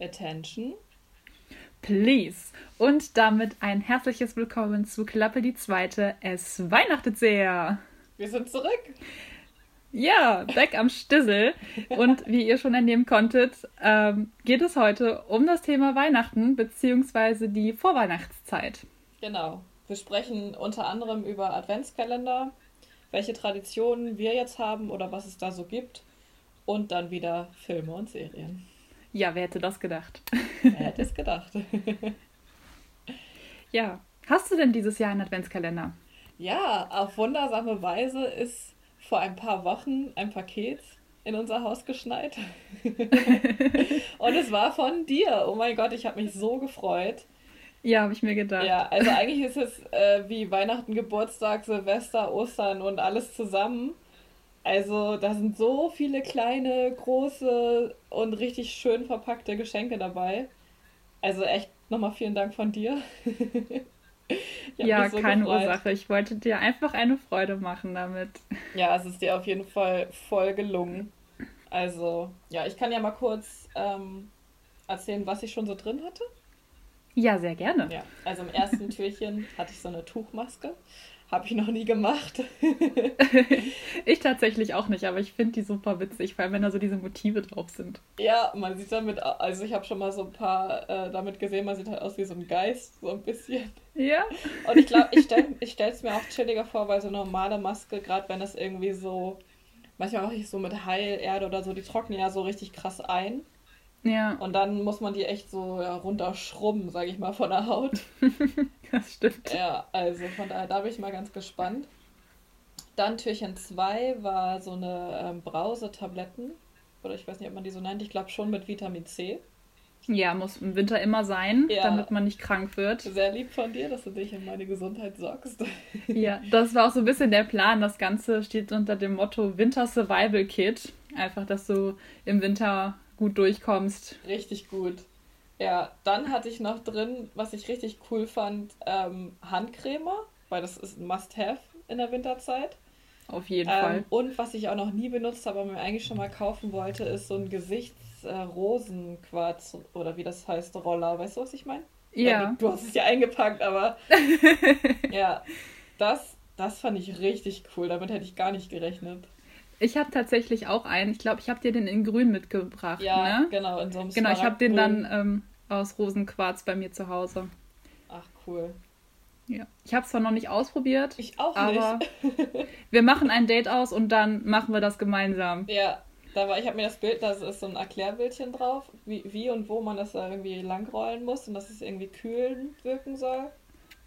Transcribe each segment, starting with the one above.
Attention. Please. Und damit ein herzliches Willkommen zu Klappe die Zweite. Es weihnachtet sehr. Wir sind zurück. Ja, back am Stissel. Und wie ihr schon entnehmen konntet, ähm, geht es heute um das Thema Weihnachten bzw. die Vorweihnachtszeit. Genau. Wir sprechen unter anderem über Adventskalender, welche Traditionen wir jetzt haben oder was es da so gibt. Und dann wieder Filme und Serien. Ja, wer hätte das gedacht? Wer hätte es gedacht? ja. Hast du denn dieses Jahr einen Adventskalender? Ja, auf wundersame Weise ist vor ein paar Wochen ein Paket in unser Haus geschneit. und es war von dir. Oh mein Gott, ich habe mich so gefreut. Ja, habe ich mir gedacht. Ja, also eigentlich ist es äh, wie Weihnachten, Geburtstag, Silvester, Ostern und alles zusammen. Also da sind so viele kleine, große und richtig schön verpackte Geschenke dabei. Also echt nochmal vielen Dank von dir. ja, so keine gefreut. Ursache. Ich wollte dir einfach eine Freude machen damit. Ja, es ist dir auf jeden Fall voll gelungen. Also, ja, ich kann ja mal kurz ähm, erzählen, was ich schon so drin hatte. Ja, sehr gerne. Ja, also im ersten Türchen hatte ich so eine Tuchmaske. Habe ich noch nie gemacht. ich tatsächlich auch nicht, aber ich finde die super witzig, vor allem wenn da so diese Motive drauf sind. Ja, man sieht damit, also ich habe schon mal so ein paar äh, damit gesehen, man sieht halt aus wie so ein Geist, so ein bisschen. Ja. Und ich glaube, ich stelle ich es mir auch chilliger vor, weil so eine normale Maske, gerade wenn das irgendwie so, manchmal mache ich so mit Heilerde oder so, die trocknen ja so richtig krass ein. Ja. Und dann muss man die echt so ja, runterschrubben, sage ich mal, von der Haut. das stimmt. Ja, also von daher, da bin ich mal ganz gespannt. Dann Türchen 2 war so eine ähm, Brause-Tabletten. Oder ich weiß nicht, ob man die so nennt. Ich glaube schon mit Vitamin C. Ja, muss im Winter immer sein, ja. damit man nicht krank wird. Sehr lieb von dir, dass du dich um meine Gesundheit sorgst. Ja, das war auch so ein bisschen der Plan. Das Ganze steht unter dem Motto Winter Survival Kit. Einfach, dass du im Winter gut durchkommst. Richtig gut. Ja, dann hatte ich noch drin, was ich richtig cool fand, ähm, Handcreme, weil das ist ein Must-Have in der Winterzeit. Auf jeden ähm, Fall. Und was ich auch noch nie benutzt habe, aber mir eigentlich schon mal kaufen wollte, ist so ein Gesichtsrosenquarz äh, oder wie das heißt, Roller. Weißt du, was ich meine? Ja. du, hast es ja eingepackt, aber ja, das, das fand ich richtig cool. Damit hätte ich gar nicht gerechnet. Ich habe tatsächlich auch einen. Ich glaube, ich habe dir den in grün mitgebracht. Ja, ne? genau, in so einem Genau, ich habe den dann ähm, aus Rosenquarz bei mir zu Hause. Ach, cool. Ja. Ich habe es zwar noch nicht ausprobiert. Ich auch aber nicht. wir machen ein Date aus und dann machen wir das gemeinsam. Ja, da war, ich habe mir das Bild, da ist so ein Erklärbildchen drauf, wie, wie und wo man das da irgendwie langrollen muss und dass es irgendwie kühlend wirken soll.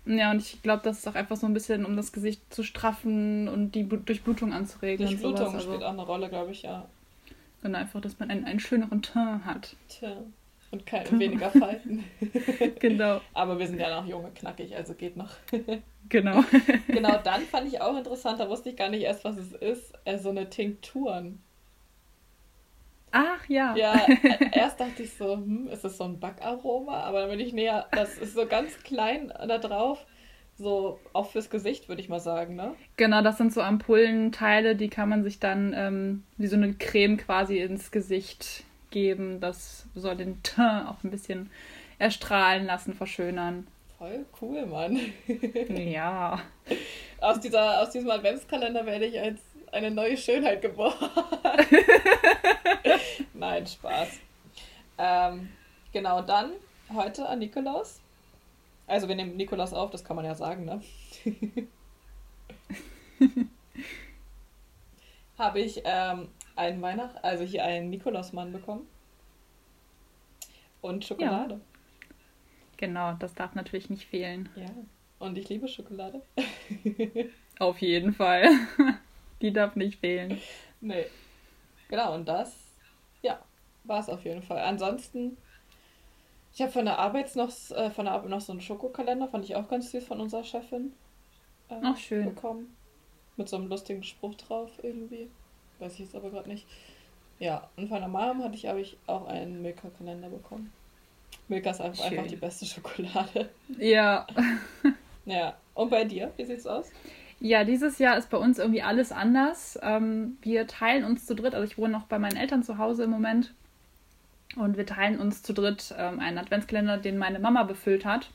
Ja, und ich glaube, das ist auch einfach so ein bisschen, um das Gesicht zu straffen und die Durchblutung anzuregen. Durchblutung und sowas. spielt also, auch eine Rolle, glaube ich, ja. Genau, einfach, dass man einen, einen schöneren Teint hat. Tja. Und keine weniger Falten. genau. Aber wir sind ja noch junge, knackig, also geht noch. genau. genau, dann fand ich auch interessant, da wusste ich gar nicht erst, was es ist, äh, so eine Tinkturen. Ach ja. Ja, erst dachte ich so, hm, ist das so ein Backaroma? Aber dann bin ich näher, das ist so ganz klein da drauf. So auch fürs Gesicht, würde ich mal sagen, ne? Genau, das sind so Ampullenteile, die kann man sich dann ähm, wie so eine Creme quasi ins Gesicht geben. Das soll den Teint auch ein bisschen erstrahlen lassen, verschönern. Voll cool, Mann. ja. Aus, dieser, aus diesem Adventskalender werde ich als eine neue Schönheit geboren. Nein, Spaß. Ähm, genau, dann heute an Nikolaus. Also wir nehmen Nikolaus auf, das kann man ja sagen, ne? Habe ich ähm, einen Weihnacht, also hier einen Nikolausmann bekommen. Und Schokolade. Ja. Genau, das darf natürlich nicht fehlen. Ja. Und ich liebe Schokolade. Auf jeden Fall. Die darf nicht fehlen. Nee. Genau, und das, ja, war es auf jeden Fall. Ansonsten, ich habe von der Arbeit noch, äh, von der Arbeit noch so einen Schokokalender, fand ich auch ganz süß von unserer Chefin. Äh, Ach, schön. Bekommen. Mit so einem lustigen Spruch drauf irgendwie. Weiß ich jetzt aber gerade nicht. Ja, und von der Mom hatte ich, habe ich auch einen Milka-Kalender bekommen. Milka ist einfach, einfach die beste Schokolade. Ja. ja. Und bei dir, wie sieht's aus? Ja, dieses Jahr ist bei uns irgendwie alles anders. Ähm, wir teilen uns zu dritt, also ich wohne noch bei meinen Eltern zu Hause im Moment. Und wir teilen uns zu dritt ähm, einen Adventskalender, den meine Mama befüllt hat.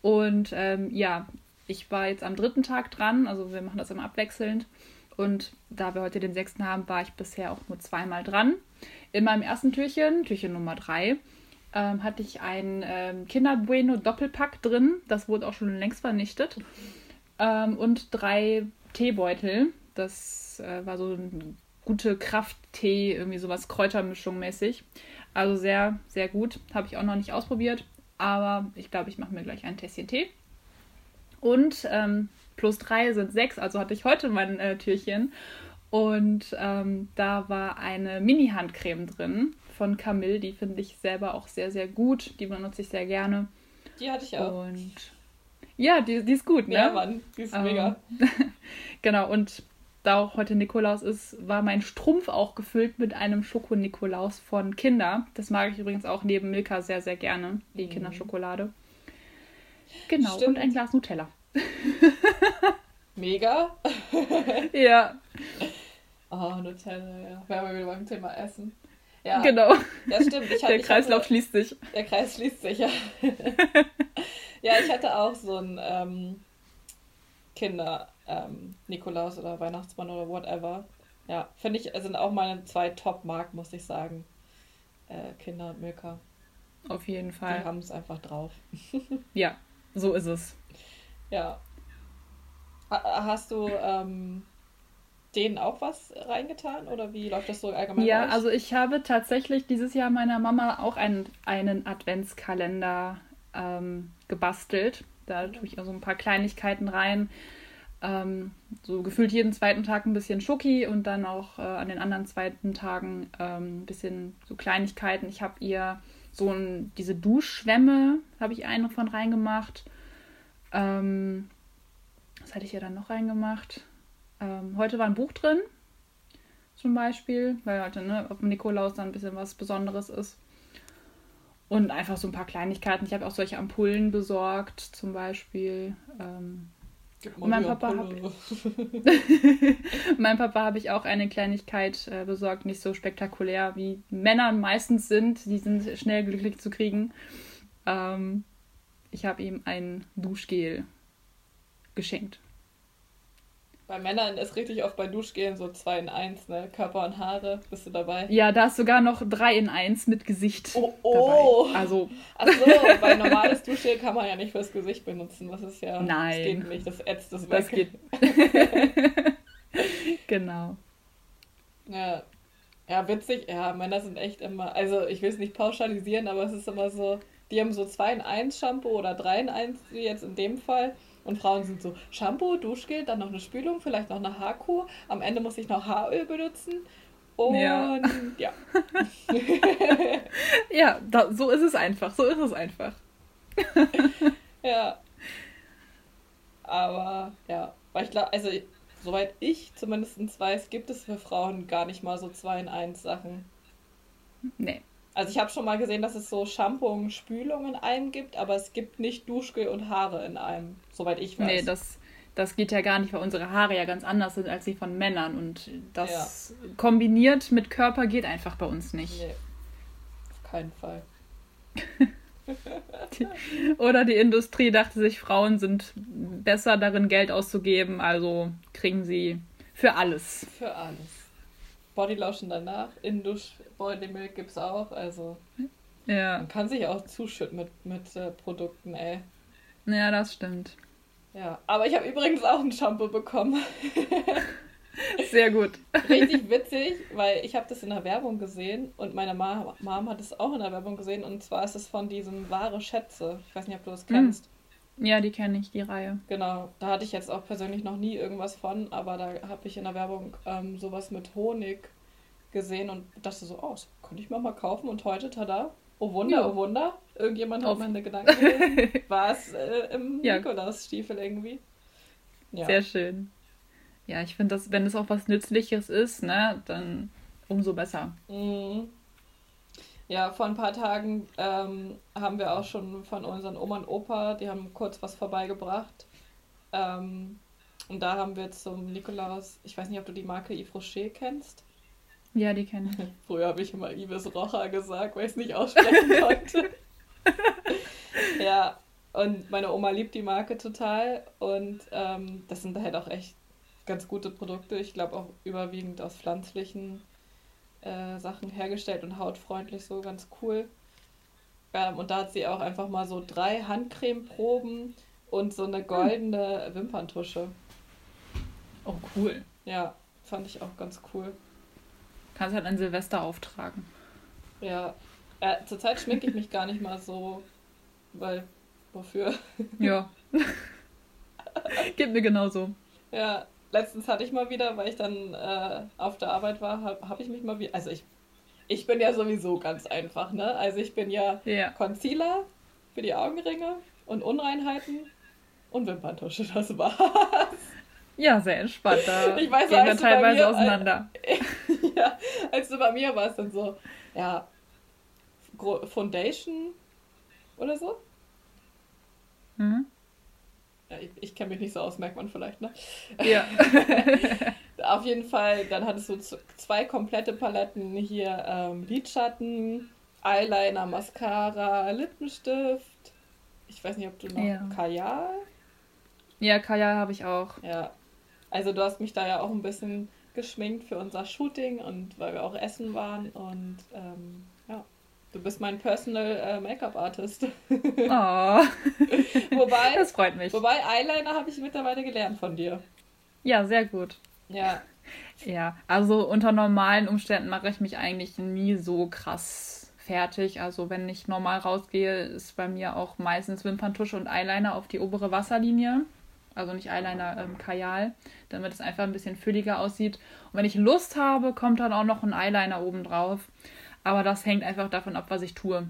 Und ähm, ja, ich war jetzt am dritten Tag dran, also wir machen das immer abwechselnd. Und da wir heute den sechsten haben, war ich bisher auch nur zweimal dran. In meinem ersten Türchen, Türchen Nummer drei, ähm, hatte ich ein ähm, Kinder Bueno Doppelpack drin. Das wurde auch schon längst vernichtet. Ähm, und drei Teebeutel. Das äh, war so ein gute Krafttee, irgendwie sowas Kräutermischung mäßig. Also sehr, sehr gut. Habe ich auch noch nicht ausprobiert. Aber ich glaube, ich mache mir gleich ein Tässchen Tee. Und ähm, plus drei sind sechs, also hatte ich heute mein äh, Türchen. Und ähm, da war eine Mini-Handcreme drin von Camille. Die finde ich selber auch sehr, sehr gut. Die benutze ich sehr gerne. Die hatte ich auch. Und ja, die, die ist gut, ne? Ja, Mann, die ist ähm, mega. genau, und da auch heute Nikolaus ist, war mein Strumpf auch gefüllt mit einem Schoko-Nikolaus von Kinder. Das mag ich übrigens auch neben Milka sehr, sehr gerne, die mhm. Kinderschokolade. Genau, Stimmt. und ein Glas Nutella. Mega. ja. Oh, Nutella, ja. Wir wieder beim Thema Essen. Ja, genau. Ja, stimmt. Hab, der Kreislauf hatte, schließt sich. Der Kreis schließt sich, ja. Ja, ich hatte auch so ein ähm, Kinder ähm, Nikolaus oder Weihnachtsmann oder whatever. Ja, finde ich, sind auch meine zwei Top-Marken, muss ich sagen. Äh, Kinder und Milka. Auf jeden Fall. Die haben es einfach drauf. ja, so ist es. Ja. Hast du ähm, denen auch was reingetan oder wie läuft das so allgemein? Ja, also ich habe tatsächlich dieses Jahr meiner Mama auch einen, einen Adventskalender ähm, gebastelt. Da tue ich also ein paar Kleinigkeiten rein. Ähm, so gefühlt jeden zweiten Tag ein bisschen Schoki und dann auch äh, an den anderen zweiten Tagen ähm, ein bisschen so Kleinigkeiten. Ich habe ihr so ein, diese Duschschwämme, habe ich eine von reingemacht. Ähm, was hatte ich ja dann noch reingemacht? Ähm, heute war ein Buch drin, zum Beispiel, weil heute ne, auf dem Nikolaus dann ein bisschen was Besonderes ist. Und einfach so ein paar Kleinigkeiten. Ich habe auch solche Ampullen besorgt, zum Beispiel. Ähm, und mein Papa habe mein Papa habe ich auch eine Kleinigkeit äh, besorgt, nicht so spektakulär wie Männer meistens sind. Die sind schnell glücklich zu kriegen. Ähm, ich habe ihm ein Duschgel geschenkt. Bei Männern ist richtig oft bei Duschgelen so 2 in 1, ne? Körper und Haare. Bist du dabei? Ja, da ist sogar noch 3 in 1 mit Gesicht. Oh, oh. Dabei. Also. Achso, bei normales Duschgel kann man ja nicht fürs Gesicht benutzen. Das ist ja. Nein. Das geht nicht, das ätzt das weg. Das geht. genau. Ja. Ja, witzig. Ja, Männer sind echt immer. Also, ich will es nicht pauschalisieren, aber es ist immer so. Die haben so 2 in 1 Shampoo oder 3 in 1, wie jetzt in dem Fall. Und Frauen sind so Shampoo, Duschgel, dann noch eine Spülung, vielleicht noch eine Haarkur. Am Ende muss ich noch Haaröl benutzen. Und ja. Ja, ja da, so ist es einfach. So ist es einfach. ja. Aber ja, weil ich glaube, also soweit ich zumindest weiß, gibt es für Frauen gar nicht mal so zwei in eins Sachen. Nee. Also ich habe schon mal gesehen, dass es so Shampoo und Spülung in einem gibt, aber es gibt nicht Duschgel und Haare in einem, soweit ich weiß. Nee, das, das geht ja gar nicht, weil unsere Haare ja ganz anders sind als die von Männern. Und das ja. kombiniert mit Körper geht einfach bei uns nicht. Nee, auf keinen Fall. Oder die Industrie dachte sich, Frauen sind besser darin, Geld auszugeben, also kriegen sie für alles. Für alles. Bodylotion danach, in Dusch Bodymilk gibt es auch, also ja. man kann sich auch zuschütten mit, mit äh, Produkten, ey. Ja, das stimmt. Ja, aber ich habe übrigens auch ein Shampoo bekommen. Sehr gut. Richtig witzig, weil ich habe das in der Werbung gesehen und meine Ma Mom hat es auch in der Werbung gesehen und zwar ist es von diesem Wahre Schätze. Ich weiß nicht, ob du das kennst. Ja, die kenne ich, die Reihe. Genau, da hatte ich jetzt auch persönlich noch nie irgendwas von, aber da habe ich in der Werbung ähm, sowas mit Honig gesehen und dachte so, oh, das könnte ich mir mal kaufen und heute, tada, oh Wunder, ja. oh Wunder, irgendjemand hat Auf. meine Gedanken gelesen, war es äh, im ja. Nikolaus-Stiefel irgendwie. Ja. Sehr schön. Ja, ich finde, dass wenn es auch was Nützliches ist, ne, dann umso besser. Mhm. Ja, vor ein paar Tagen ähm, haben wir auch schon von unseren Oma und Opa, die haben kurz was vorbeigebracht. Ähm, und da haben wir zum Nikolaus, ich weiß nicht, ob du die Marke Yves Rocher kennst. Ja, die kenne ich. Früher habe ich immer Ives Rocher gesagt, weil ich es nicht aussprechen konnte. ja, und meine Oma liebt die Marke total. Und ähm, das sind halt auch echt ganz gute Produkte. Ich glaube auch überwiegend aus pflanzlichen äh, Sachen hergestellt und hautfreundlich, so ganz cool. Ähm, und da hat sie auch einfach mal so drei Handcremeproben und so eine goldene Wimperntusche. Oh, cool. Ja, fand ich auch ganz cool. Kannst halt an Silvester auftragen. Ja. Äh, zurzeit schminke ich mich gar nicht mal so, weil, wofür? Ja. Geht mir genauso. Ja, letztens hatte ich mal wieder, weil ich dann äh, auf der Arbeit war, habe hab ich mich mal wieder, also ich, ich bin ja sowieso ganz einfach, ne? Also ich bin ja Ja. Concealer für die Augenringe und Unreinheiten und Wimperntusche, das war's. Ja, sehr entspannt. Da Ich weiß, gehen wir teilweise mir- äh, auseinander. ja, also bei mir war es dann so, ja, Foundation oder so. Mhm. Ja, ich, ich kenne mich nicht so aus, merkt man vielleicht, ne? Ja. Auf jeden Fall, dann hattest du zwei komplette Paletten hier ähm, Lidschatten, Eyeliner, Mascara, Lippenstift. Ich weiß nicht, ob du noch Ja. Kajal. ja, Kajal habe ich auch. Ja. Also du hast mich da ja auch ein bisschen geschminkt für unser Shooting und weil wir auch essen waren und ähm, ja. Du bist mein Personal äh, Make-up-Artist. Oh, wobei, das freut mich. wobei Eyeliner habe ich mittlerweile gelernt von dir. Ja, sehr gut. Ja. Ja, also unter normalen Umständen mache ich mich eigentlich nie so krass fertig. Also wenn ich normal rausgehe, ist bei mir auch meistens Wimperntusche und Eyeliner auf die obere Wasserlinie. Also nicht Eyeliner, ähm, Kajal, damit es einfach ein bisschen fülliger aussieht. Und wenn ich Lust habe, kommt dann auch noch ein Eyeliner oben drauf. Aber das hängt einfach davon ab, was ich tue.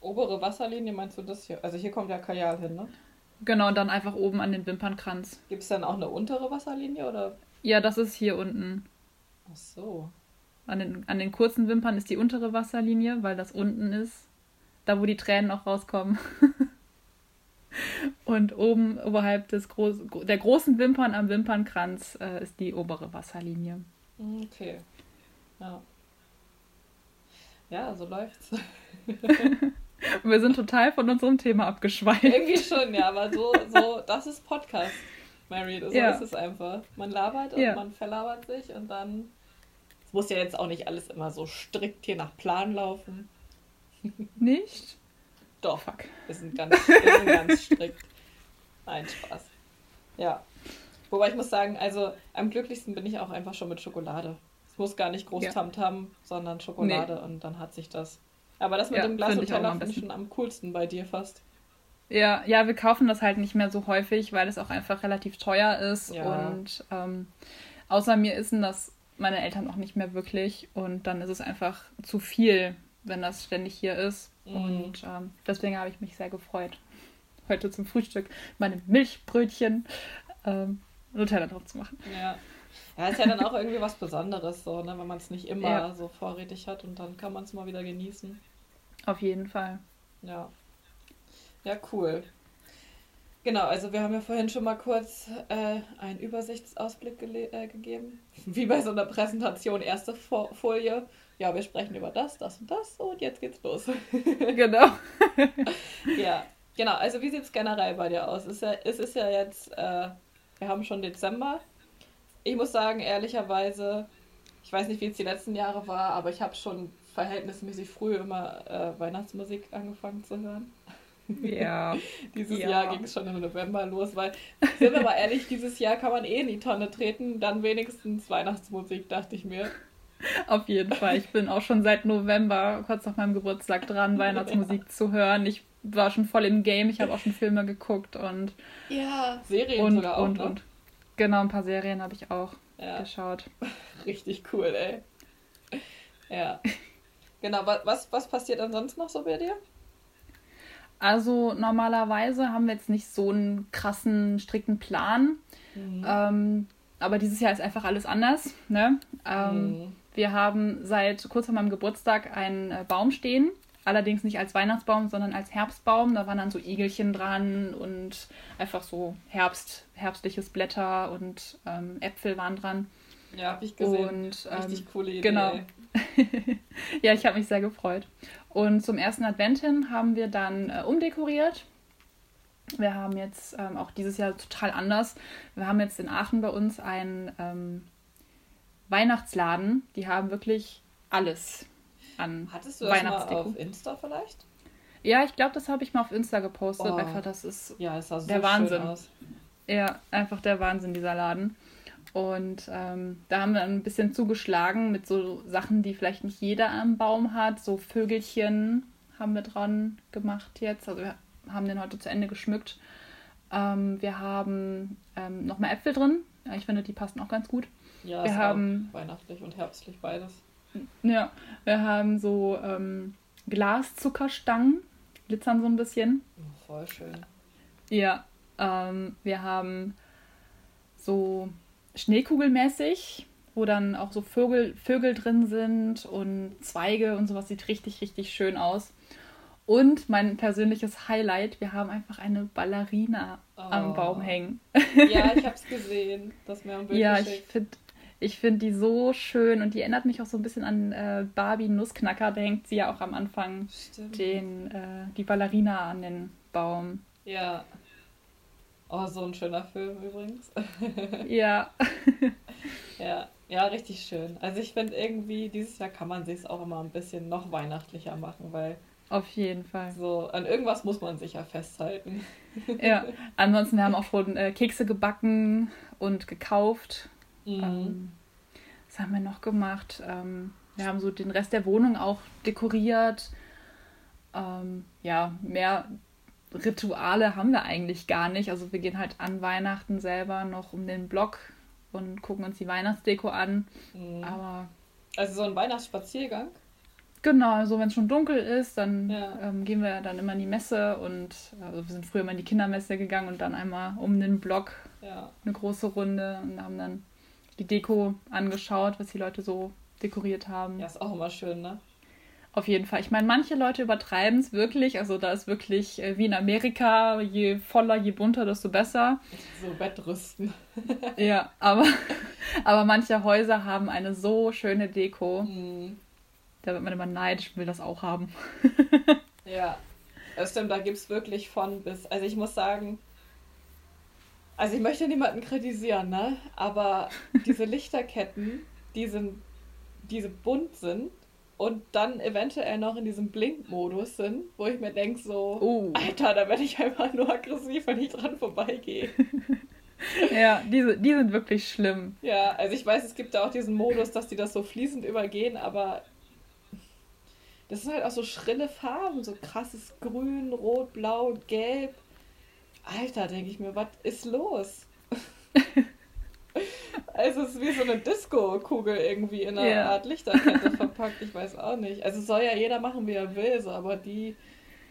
Obere Wasserlinie, meinst du das hier? Also hier kommt ja Kajal hin, ne? Genau, und dann einfach oben an den Wimpernkranz. Gibt es dann auch eine untere Wasserlinie oder? Ja, das ist hier unten. Ach so. An den, an den kurzen Wimpern ist die untere Wasserlinie, weil das unten ist. Da, wo die Tränen auch rauskommen. Und oben oberhalb des Groß der großen Wimpern am Wimpernkranz äh, ist die obere Wasserlinie. Okay. Ja. Ja, so läuft's. Und wir sind total von unserem Thema abgeschweift. Irgendwie schon, ja, aber so, so, das ist Podcast, Mary. So Ja. ist es einfach. Man labert und Ja. man verlabert sich und dann. Es muss ja jetzt auch nicht alles immer so strikt hier nach Plan laufen. Nicht? Doch, Fuck. wir sind ganz, wir sind ganz strikt. Nein, Spaß. Ja. Wobei ich muss sagen, also am glücklichsten bin ich auch einfach schon mit Schokolade. Es muss gar nicht groß Ja. Tamtam, sondern Schokolade und dann hat sich das. Aber das mit Ja, dem Glas Nutella am finde ich schon am coolsten bei dir fast. Ja, ja, wir kaufen das halt nicht mehr so häufig, weil es auch einfach relativ teuer ist. Ja. Und ähm, außer mir essen das meine Eltern auch nicht mehr wirklich. Und dann ist es einfach zu viel, wenn das ständig hier ist. Mhm. Und ähm, deswegen habe ich mich sehr gefreut, heute zum Frühstück meine Milchbrötchen ähm, Nutella drauf zu machen. Ja. Ja, ist ja dann auch irgendwie was Besonderes, so, ne, wenn man es nicht immer Ja. so vorrätig hat und dann kann man es mal wieder genießen. Auf jeden Fall. Ja. Ja, cool. Genau, also wir haben ja vorhin schon mal kurz äh, einen Übersichtsausblick äh, gegeben. Wie bei so einer Präsentation, erste Fo Folie. Ja, wir sprechen über das, das und das und jetzt geht's los. genau. ja, genau. Also wie sieht es generell bei dir aus? Es ist ja, es ist ja jetzt, äh, wir haben schon Dezember. Ich muss sagen, ehrlicherweise, ich weiß nicht, wie es die letzten Jahre war, aber ich habe schon verhältnismäßig früh immer äh, Weihnachtsmusik angefangen zu hören. Ja. Dieses Ja. Jahr ging es schon im November los, weil, sind wir mal ehrlich, dieses Jahr kann man eh in die Tonne treten, dann wenigstens Weihnachtsmusik, dachte ich mir. Auf jeden Fall. Ich bin auch schon seit November, kurz nach meinem Geburtstag, dran, Weihnachtsmusik zu hören. Ich war schon voll im Game. Ich habe auch schon Filme geguckt und Ja, Serien und sogar auch, und ne? und. Genau, ein paar Serien habe ich auch Ja, geschaut. richtig cool, ey. Ja. Genau, wa- was, was passiert ansonsten noch so bei dir? Also normalerweise haben wir jetzt nicht so einen krassen, strikten Plan. Mhm. Ähm, aber dieses Jahr ist einfach alles anders. Ne? Ähm, Mhm. Wir haben seit kurz vor meinem Geburtstag einen äh, Baum stehen. Allerdings nicht als Weihnachtsbaum, sondern als Herbstbaum. Da waren dann so Igelchen dran und einfach so Herbst, herbstliches Blätter und ähm, Äpfel waren dran. Ja, habe ich gesehen. Und, ähm, Richtig coole Idee. Genau. ja, ich habe mich sehr gefreut. Und zum ersten Advent hin haben wir dann äh, umdekoriert. Wir haben jetzt ähm, auch dieses Jahr total anders. Wir haben jetzt in Aachen bei uns einen ähm, Weihnachtsladen. Die haben wirklich alles an Hattest du das mal auf Insta vielleicht? Ja, ich glaube, das habe ich mal auf Insta gepostet. Oh. Einfach, das ist Ja, es sah so der Wahnsinn. Ja, einfach der Wahnsinn, dieser Laden. Und ähm, da haben wir ein bisschen zugeschlagen mit so Sachen, die vielleicht nicht jeder am Baum hat. So Vögelchen haben wir dran gemacht jetzt. Also wir haben den heute zu Ende geschmückt. Ähm, wir haben ähm, nochmal Äpfel drin. Ich finde, die passen auch ganz gut. Ja, Wir es haben- weihnachtlich und herbstlich beides. Ja, wir haben so ähm, Glaszuckerstangen, glitzern so ein bisschen. Oh, voll schön. Ja, ähm, wir haben so Schneekugelmäßig, wo dann auch so Vögel, Vögel drin sind und Zweige und sowas sieht richtig, richtig schön aus. Und mein persönliches Highlight, wir haben einfach eine Ballerina am Oh. Baum hängen. Ja, ich hab's gesehen. Das mir am Bild Ja, ich geschickt. finde ich find die so schön und die erinnert mich auch so ein bisschen an äh, Barbie Nussknacker. Da hängt sie ja auch am Anfang Stimmt. den, äh, die Ballerina an den Baum. Ja. Oh, so ein schöner Film übrigens. Ja, ja, ja, richtig schön. Also ich finde irgendwie, dieses Jahr kann man sich auch immer ein bisschen noch weihnachtlicher machen, weil auf jeden Fall. so an irgendwas muss man sich ja festhalten. Ja, ansonsten wir haben auch schon äh, Kekse gebacken und gekauft. Mhm. Ähm, was haben wir noch gemacht? Ähm, wir haben so den Rest der Wohnung auch dekoriert. Ähm, ja, mehr Rituale haben wir eigentlich gar nicht. Also wir gehen halt an Weihnachten selber noch um den Block und gucken uns die Weihnachtsdeko an. Mhm. Aber Also so ein Weihnachtsspaziergang. genau, also wenn es schon dunkel ist, dann Ja. ähm, gehen wir dann immer in die Messe und also wir sind früher immer in die Kindermesse gegangen und dann einmal um den Block Ja. eine große Runde und haben dann die Deko angeschaut, was die Leute so dekoriert haben. Ja, ist auch immer schön, ne? Auf jeden Fall. Ich meine, manche Leute übertreiben es wirklich. Also da ist wirklich äh, wie in Amerika, je voller, je bunter, desto besser. So Bettrüsten. ja, aber, aber manche Häuser haben eine so schöne Deko. Mhm. Da wird man immer neidisch und will das auch haben. Ja, das stimmt, da gibt es wirklich von bis. Also ich muss sagen, also ich möchte niemanden kritisieren, ne? Aber diese Lichterketten, die sind, diese bunt sind und dann eventuell noch in diesem Blinkmodus sind, wo ich mir denke so, Oh. Alter, da werde ich einfach nur aggressiv, wenn ich dran vorbeigehe. Ja, diese, die sind wirklich schlimm. Ja, also ich weiß, es gibt da auch diesen Modus, dass die das so fließend übergehen, aber das sind halt auch so schrille Farben, so krasses Grün, Rot, Blau, Gelb. Alter, denke ich mir, was ist los? also es ist wie so eine Disco-Kugel irgendwie in einer Ja. Art Lichterkette verpackt, ich weiß auch nicht. Also soll ja jeder machen, wie er will, so, aber die,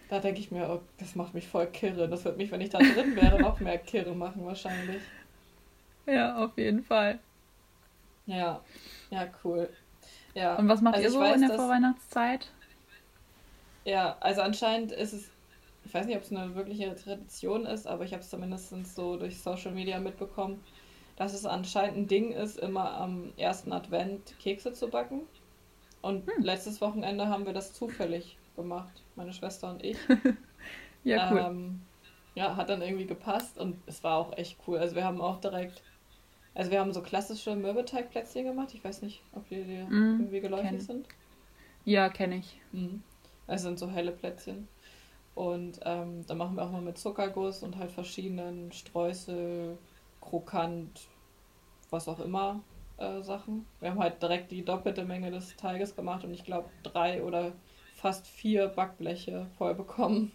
da denke ich mir, oh, das macht mich voll kirre. Das wird mich, wenn ich da drin wäre, noch mehr kirre machen wahrscheinlich. Ja, auf jeden Fall. Ja, ja, cool. Ja. Und was macht Also ihr so weiß, in der dass- Vorweihnachtszeit? Ja, also anscheinend ist es, ich weiß nicht, ob es eine wirkliche Tradition ist, aber ich habe es zumindest so durch Social Media mitbekommen, dass es anscheinend ein Ding ist, immer am ersten Advent Kekse zu backen. Und Hm. letztes Wochenende haben wir das zufällig gemacht, meine Schwester und ich. Ja, cool. Ähm, ja, hat dann irgendwie gepasst und es war auch echt cool. Also wir haben auch direkt, also wir haben so klassische Mürbeteigplätzchen gemacht. Ich weiß nicht, ob die dir Mm, irgendwie geläufig kenn. sind. Ja, kenne ich. Mhm. Es sind so helle Plätzchen. Und ähm, dann machen wir auch mal mit Zuckerguss und halt verschiedenen Streusel, Krokant, was auch immer äh, Sachen. Wir haben halt direkt die doppelte Menge des Teiges gemacht und ich glaube drei oder fast vier Backbleche voll bekommen.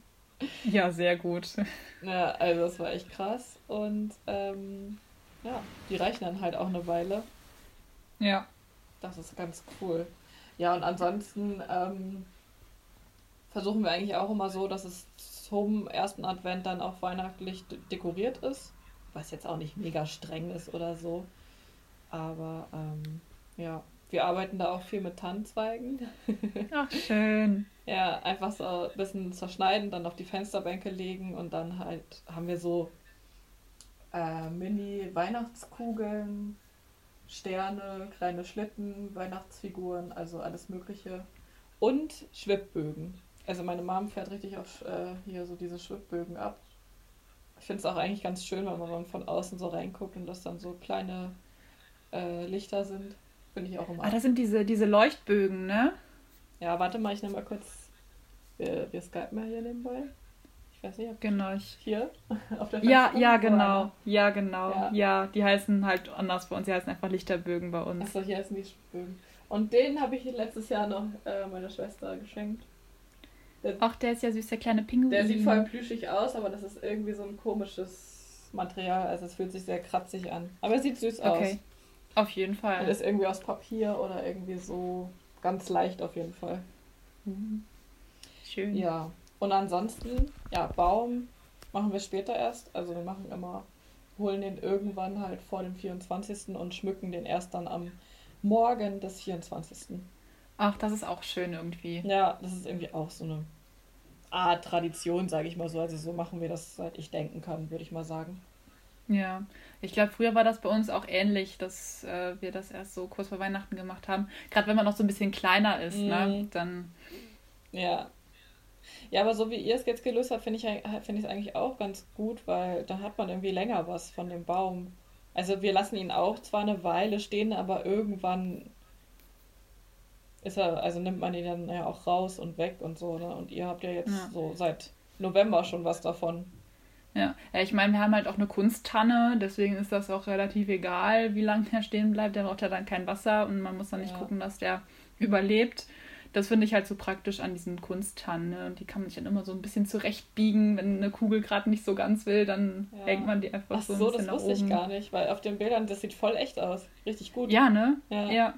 Ja, sehr gut. Ja, also das war echt krass. Und ähm, ja, die reichen dann halt auch eine Weile. Ja. Das ist ganz cool. Ja, und ansonsten ähm, versuchen wir eigentlich auch immer so, dass es zum ersten Advent dann auch weihnachtlich de dekoriert ist. Was jetzt auch nicht mega streng ist oder so. Aber ähm, ja, wir arbeiten da auch viel mit Tannenzweigen. Ach, schön. Ja, einfach so ein bisschen zerschneiden, dann auf die Fensterbänke legen und dann halt haben wir so äh, Mini-Weihnachtskugeln, Sterne, kleine Schlitten, Weihnachtsfiguren, also alles Mögliche. Und Schwibbögen. Also meine Mom fährt richtig auf äh, hier so diese Schwibbögen ab. Ich finde es auch eigentlich ganz schön, wenn man von außen so reinguckt und das dann so kleine äh, Lichter sind. Finde ich auch immer. Ah, das sind diese, diese Leuchtbögen, ne? Ja, warte mal, ich nehme mal kurz. Wir, wir skypen mal hier nebenbei. Ich weiß nicht, ob genau. Ich... hier auf der Ja, ja, genau. Ja, genau. Ja. ja. die heißen halt anders bei uns. Die heißen einfach Lichterbögen bei uns. Achso, hier heißen die Bögen. Und den habe ich letztes Jahr noch äh, meiner Schwester geschenkt. Der, Ach, der ist ja süß, der kleine Pinguin. Der sieht voll plüschig aus, aber das ist irgendwie so ein komisches Material. Also es fühlt sich sehr kratzig an. Aber er sieht süß okay. aus. Auf jeden Fall. Und ist irgendwie aus Papier oder irgendwie so ganz leicht auf jeden Fall. Mhm. Schön. Ja. Und ansonsten, ja, Baum machen wir später erst. Also wir machen immer, holen den irgendwann halt vor dem 24. und schmücken den erst dann am Morgen des 24. Ach, das ist auch schön irgendwie. Ja, das ist irgendwie auch so eine Art Tradition, sage ich mal so. Also so machen wir das, seit ich denken kann, würde ich mal sagen. Ja, ich glaube, früher war das bei uns auch ähnlich, dass äh, wir das erst so kurz vor Weihnachten gemacht haben. Gerade wenn man noch so ein bisschen kleiner ist, ne, mhm. ne? Dann. Ja. Ja, aber so wie ihr es jetzt gelöst habt, finde ich es find eigentlich auch ganz gut, weil dann hat man irgendwie länger was von dem Baum. Also wir lassen ihn auch zwar eine Weile stehen, aber irgendwann ist er, also nimmt man ihn dann ja auch raus und weg und so, ne? Und ihr habt ja jetzt ja. so seit November schon was davon. Ja, ja ich meine, wir haben halt auch eine Kunsttanne, deswegen ist das auch relativ egal, wie lange der stehen bleibt. Der braucht ja dann kein Wasser und man muss dann nicht ja. gucken, dass der überlebt. Das finde ich halt so praktisch an diesen Kunsttannen. Ne? Und die kann man sich dann immer so ein bisschen zurechtbiegen. Wenn eine Kugel gerade nicht so ganz will, dann ja. hängt man die einfach Ach so, so ein bisschen das wusste ich gar nicht, weil auf den Bildern, das sieht voll echt aus. Richtig gut. Ja, ne? Ja. ja.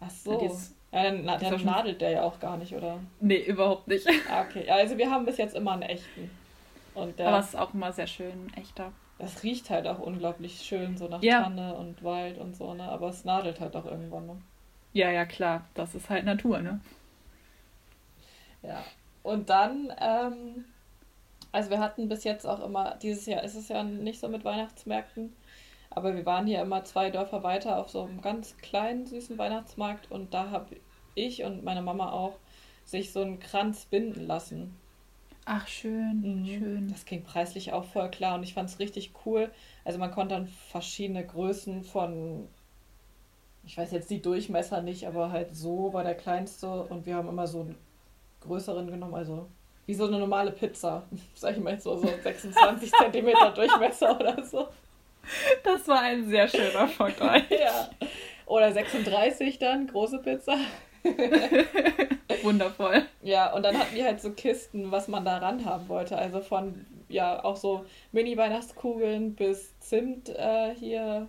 Ach so. Ja, ja, dann, na, dann nadelt der ja auch gar nicht, oder? Nee, überhaupt nicht. Ah, okay, also wir haben bis jetzt immer einen echten. Und der, Aber es ist auch immer sehr schön, echter. Das riecht halt auch unglaublich schön, so nach ja. Tanne und Wald und so, ne? Aber es nadelt halt auch irgendwann, ne? Ja, ja, klar. Das ist halt Natur, ne? Ja. Und dann, ähm, also wir hatten bis jetzt auch immer, dieses Jahr ist es ja nicht so mit Weihnachtsmärkten, aber wir waren hier immer zwei Dörfer weiter auf so einem ganz kleinen, süßen Weihnachtsmarkt und da habe ich und meine Mama auch sich so einen Kranz binden lassen. Ach, schön, mhm. schön. Das ging preislich auch voll klar und ich fand es richtig cool. Also man konnte dann verschiedene Größen von, ich weiß jetzt die Durchmesser nicht, aber halt so war der kleinste und wir haben immer so einen größeren genommen, also wie so eine normale Pizza, sag ich mal so, so 26 Zentimeter Durchmesser oder so. Das war ein sehr schöner Vergleich. ja. Oder 36 dann, große Pizza. Wundervoll. Ja, und dann hatten die halt so Kisten, was man da ran haben wollte. Also von, ja, auch so Mini-Weihnachtskugeln bis Zimt äh, hier,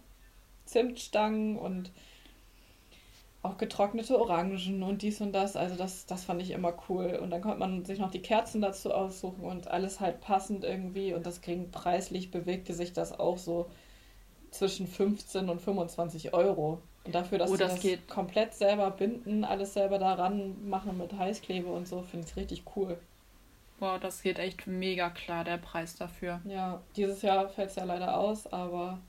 Zimtstangen und auch getrocknete Orangen und dies und das. Also das, das fand ich immer cool. Und dann konnte man sich noch die Kerzen dazu aussuchen und alles halt passend irgendwie. Und das ging preislich, bewegte sich das auch so zwischen 15 und 25 Euro. Und dafür, dass oh, das, das geht. komplett selber binden, alles selber daran machen mit Heißklebe und so, finde ich richtig cool. Boah, das geht echt mega klar, der Preis dafür. Ja, dieses Jahr fällt es ja leider aus, aber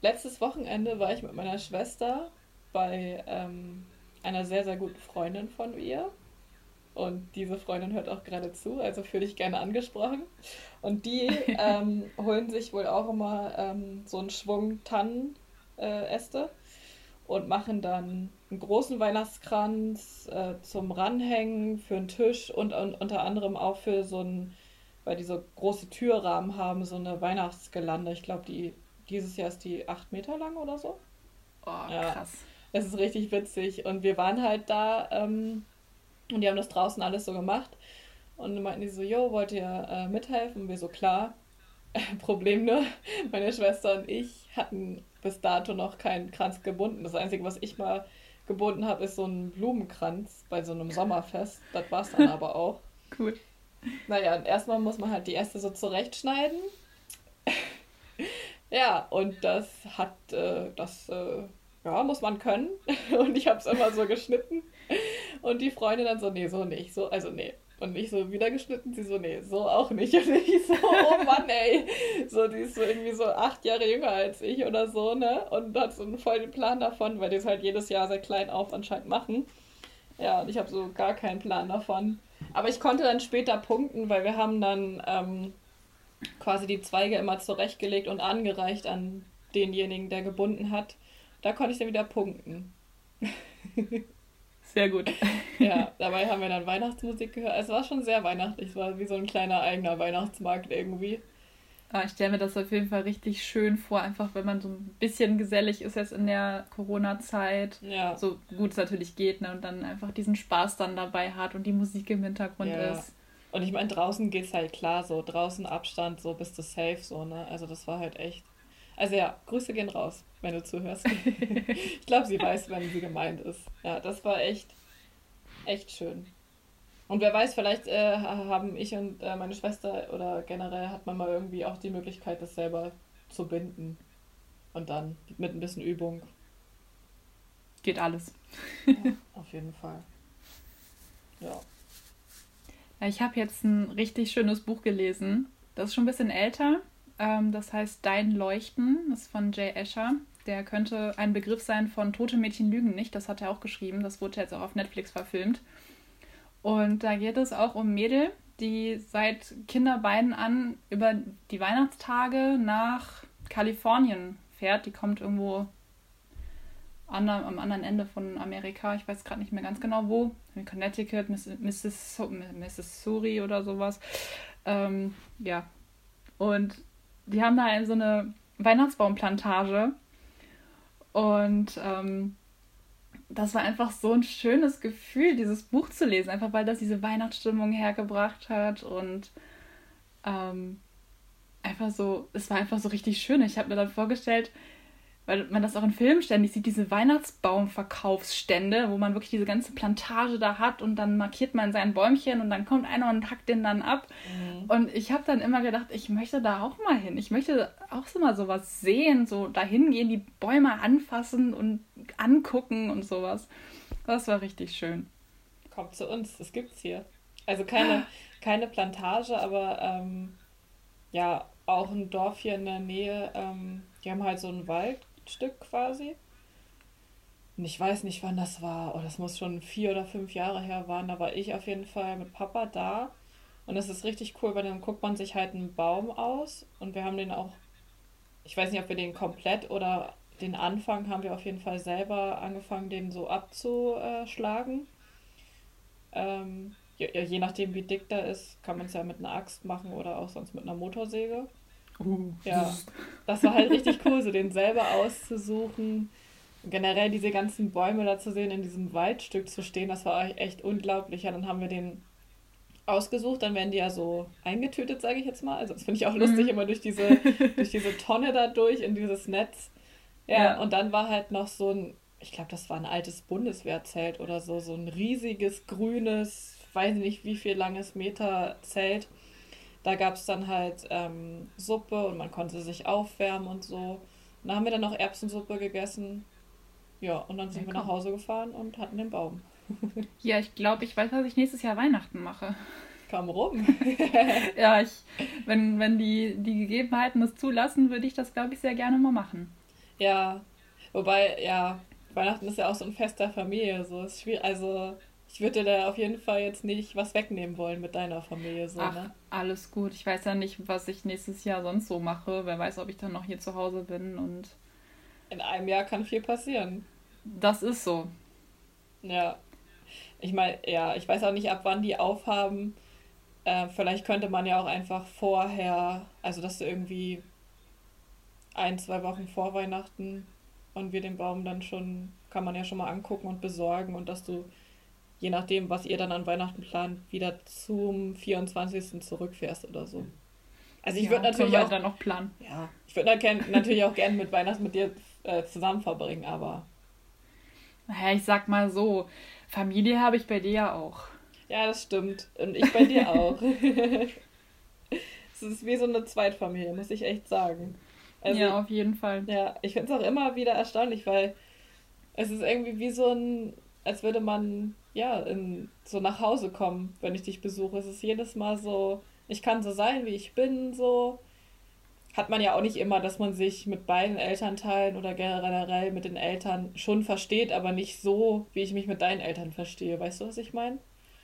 letztes Wochenende war ich mit meiner Schwester bei ähm, einer sehr, sehr guten Freundin von ihr. Und diese Freundin hört auch gerade zu, also fühle ich gerne angesprochen. Und die ähm, holen sich wohl auch immer ähm, so einen Schwung Tannenäste äh, und machen dann einen großen Weihnachtskranz äh, zum Ranhängen für einen Tisch und, und unter anderem auch für so ein, weil die so große Türrahmen haben, so eine Weihnachtsgelande. Ich glaube, die dieses Jahr ist die acht Meter lang oder so. Oh, krass. Es ist richtig witzig. Und wir waren halt da ähm, und die haben das draußen alles so gemacht. Und dann meinten die so, jo, wollt ihr äh, mithelfen? Und wir so, klar. Problem nur, meine Schwester und ich hatten bis dato noch keinen Kranz gebunden. Das Einzige, was ich mal gebunden habe, ist so ein Blumenkranz bei so einem Sommerfest. Das war es dann aber auch. Cool. Naja, und erstmal muss man halt die erste so zurechtschneiden. ja, und das hat, äh, das äh, ja, muss man können. Und ich habe es immer so geschnitten. Und die Freundin dann so, nee, so nicht. So, also nee. Und ich so, wieder geschnitten? Sie so, nee, so auch nicht. Und ich so, oh Mann, ey. So, die ist so irgendwie so acht Jahre jünger als ich oder so, ne? Und hat so einen vollen Plan davon, weil die es halt jedes Jahr sehr klein auf anscheinend machen. Ja, und ich habe so gar keinen Plan davon. Aber ich konnte dann später punkten, weil wir haben dann ähm, quasi die Zweige immer zurechtgelegt und angereicht an denjenigen, der gebunden hat. Da konnte ich dann wieder punkten. Sehr gut. Ja, dabei haben wir dann Weihnachtsmusik gehört. Es war schon sehr weihnachtlich. Es war wie so ein kleiner eigener Weihnachtsmarkt irgendwie. Ah, ich stelle mir das auf jeden Fall richtig schön vor, einfach wenn man so ein bisschen gesellig ist jetzt in der Corona-Zeit. Ja. So gut es natürlich geht, ne? Und dann einfach diesen Spaß dann dabei hat und die Musik im Hintergrund ja. ist. Und ich meine, draußen geht es halt klar, so draußen Abstand, so bist du safe, so, ne? Also das war halt echt. Also ja, Grüße gehen raus, wenn du zuhörst. ich glaube, sie weiß, wenn sie gemeint ist. Ja, das war echt, echt schön. Und wer weiß, vielleicht äh, haben ich und äh, meine Schwester oder generell hat man mal irgendwie auch die Möglichkeit, das selber zu binden. Und dann mit ein bisschen Übung. Geht alles. ja, auf jeden Fall. Ja. Ich habe jetzt ein richtig schönes Buch gelesen. Das ist schon ein bisschen älter. Ähm, das heißt Dein Leuchten. Das ist von Jay Escher. Der könnte ein Begriff sein von Tote Mädchen lügen nicht. Das hat er auch geschrieben. Das wurde jetzt auch auf Netflix verfilmt. Und da geht es auch um Mädel, die seit Kinderbeinen an über die Weihnachtstage nach Kalifornien fährt. Die kommt irgendwo an, am anderen Ende von Amerika. Ich weiß gerade nicht mehr ganz genau wo. Connecticut, Mississippi oder sowas. Ähm, ja. Und die haben da so eine Weihnachtsbaumplantage. Und ähm, das war einfach so ein schönes Gefühl, dieses Buch zu lesen, einfach weil das diese Weihnachtsstimmung hergebracht hat und ähm, einfach so, es war einfach so richtig schön. Ich habe mir dann vorgestellt, weil man das auch in Filmen ständig sieht, diese Weihnachtsbaumverkaufsstände, wo man wirklich diese ganze Plantage da hat und dann markiert man sein Bäumchen und dann kommt einer und hackt den dann ab. Mhm. Und ich habe dann immer gedacht, ich möchte da auch mal hin. Ich möchte auch so mal sowas sehen, so dahin gehen, die Bäume anfassen und angucken und sowas. Das war richtig schön. Kommt zu uns, das gibt's hier. Also keine, keine Plantage, aber ähm, ja, auch ein Dorf hier in der Nähe. Ähm, die haben halt so einen Wald Stück quasi. Und ich weiß nicht, wann das war. Oh, das muss schon vier oder fünf Jahre her waren. Da war ich auf jeden Fall mit Papa da. Und das ist richtig cool, weil dann guckt man sich halt einen Baum aus. Und wir haben den auch, ich weiß nicht, ob wir den komplett oder den Anfang haben wir auf jeden Fall selber angefangen, den so abzuschlagen. Ähm, je, je nachdem, wie dick der ist, kann man es ja mit einer Axt machen oder auch sonst mit einer Motorsäge. Uh. Ja, das war halt richtig cool, so den selber auszusuchen. Generell diese ganzen Bäume da zu sehen, in diesem Waldstück zu stehen, das war echt unglaublich. Ja, dann haben wir den ausgesucht, dann werden die ja so eingetötet, sage ich jetzt mal. Also das finde ich auch lustig, mhm. immer durch diese, durch diese Tonne da durch in dieses Netz. Ja, ja, und dann war halt noch so ein, ich glaube, das war ein altes Bundeswehrzelt oder so, so ein riesiges, grünes, weiß nicht wie viel langes Meter Zelt da gab es dann halt ähm, Suppe und man konnte sich aufwärmen und so. Und da haben wir dann noch Erbsensuppe gegessen. Ja, und dann sind ja, wir nach Hause gefahren und hatten den Baum. ja, ich glaube, ich weiß, was ich nächstes Jahr Weihnachten mache. Komm rum. ja, ich, wenn, wenn die, die Gegebenheiten das zulassen, würde ich das, glaube ich, sehr gerne mal machen. Ja, wobei, ja, Weihnachten ist ja auch so ein Fest der Familie. So ist schwierig, also ich würde da auf jeden Fall jetzt nicht was wegnehmen wollen mit deiner Familie. So, Ach, ne? alles gut. Ich weiß ja nicht, was ich nächstes Jahr sonst so mache. Wer weiß, ob ich dann noch hier zu Hause bin und. In einem Jahr kann viel passieren. Das ist so. Ja. Ich meine, ja, ich weiß auch nicht, ab wann die aufhaben. Äh, vielleicht könnte man ja auch einfach vorher, also dass du irgendwie ein, zwei Wochen vor Weihnachten und wir den Baum dann schon, kann man ja schon mal angucken und besorgen und dass du je nachdem, was ihr dann an Weihnachten plant, wieder zum 24. zurückfährst oder so. Also ich ja, würde natürlich auch dann noch planen. Ja, ich würde natürlich auch gerne mit Weihnachten mit dir äh, zusammen verbringen, aber naja, ich sag mal so, Familie habe ich bei dir ja auch. Ja, das stimmt. Und ich bei dir auch. Es ist wie so eine Zweitfamilie, muss ich echt sagen. Also, ja, auf jeden Fall. Ja, ich finde es auch immer wieder erstaunlich, weil es ist irgendwie wie so ein, als würde man ja, in, so nach Hause kommen, wenn ich dich besuche. Es ist jedes Mal so, ich kann so sein, wie ich bin, so. Hat man ja auch nicht immer, dass man sich mit beiden Elternteilen oder generell mit den Eltern schon versteht, aber nicht so, wie ich mich mit deinen Eltern verstehe. Weißt du, was ich meine?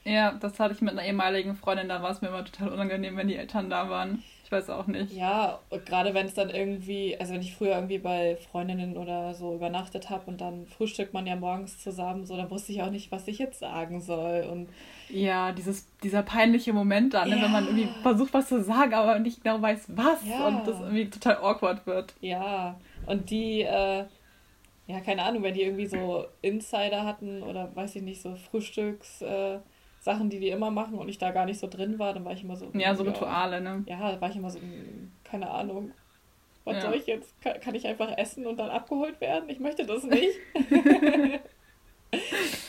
Ja, das hatte ich mit einer ehemaligen Freundin, da war es mir immer total unangenehm, wenn die Eltern da waren weiß auch nicht. Ja, gerade wenn es dann irgendwie, also wenn ich früher irgendwie bei Freundinnen oder so übernachtet habe und dann frühstückt man ja morgens zusammen, so, dann wusste ich auch nicht, was ich jetzt sagen soll. Und ja, dieses, dieser peinliche Moment dann, ja. ne, wenn man irgendwie versucht, was zu sagen, aber nicht genau weiß, was ja. und das irgendwie total awkward wird. Ja, und die, äh, ja, keine Ahnung, wenn die irgendwie so Insider hatten oder weiß ich nicht, so Frühstücks. Äh, Sachen, die die immer machen und ich da gar nicht so drin war, dann war ich immer so. Ja, so Rituale, ne? Ja, da war ich immer so, hm, keine Ahnung. Was ja. soll ich jetzt? Kann, kann, ich einfach essen und dann abgeholt werden? Ich möchte das nicht.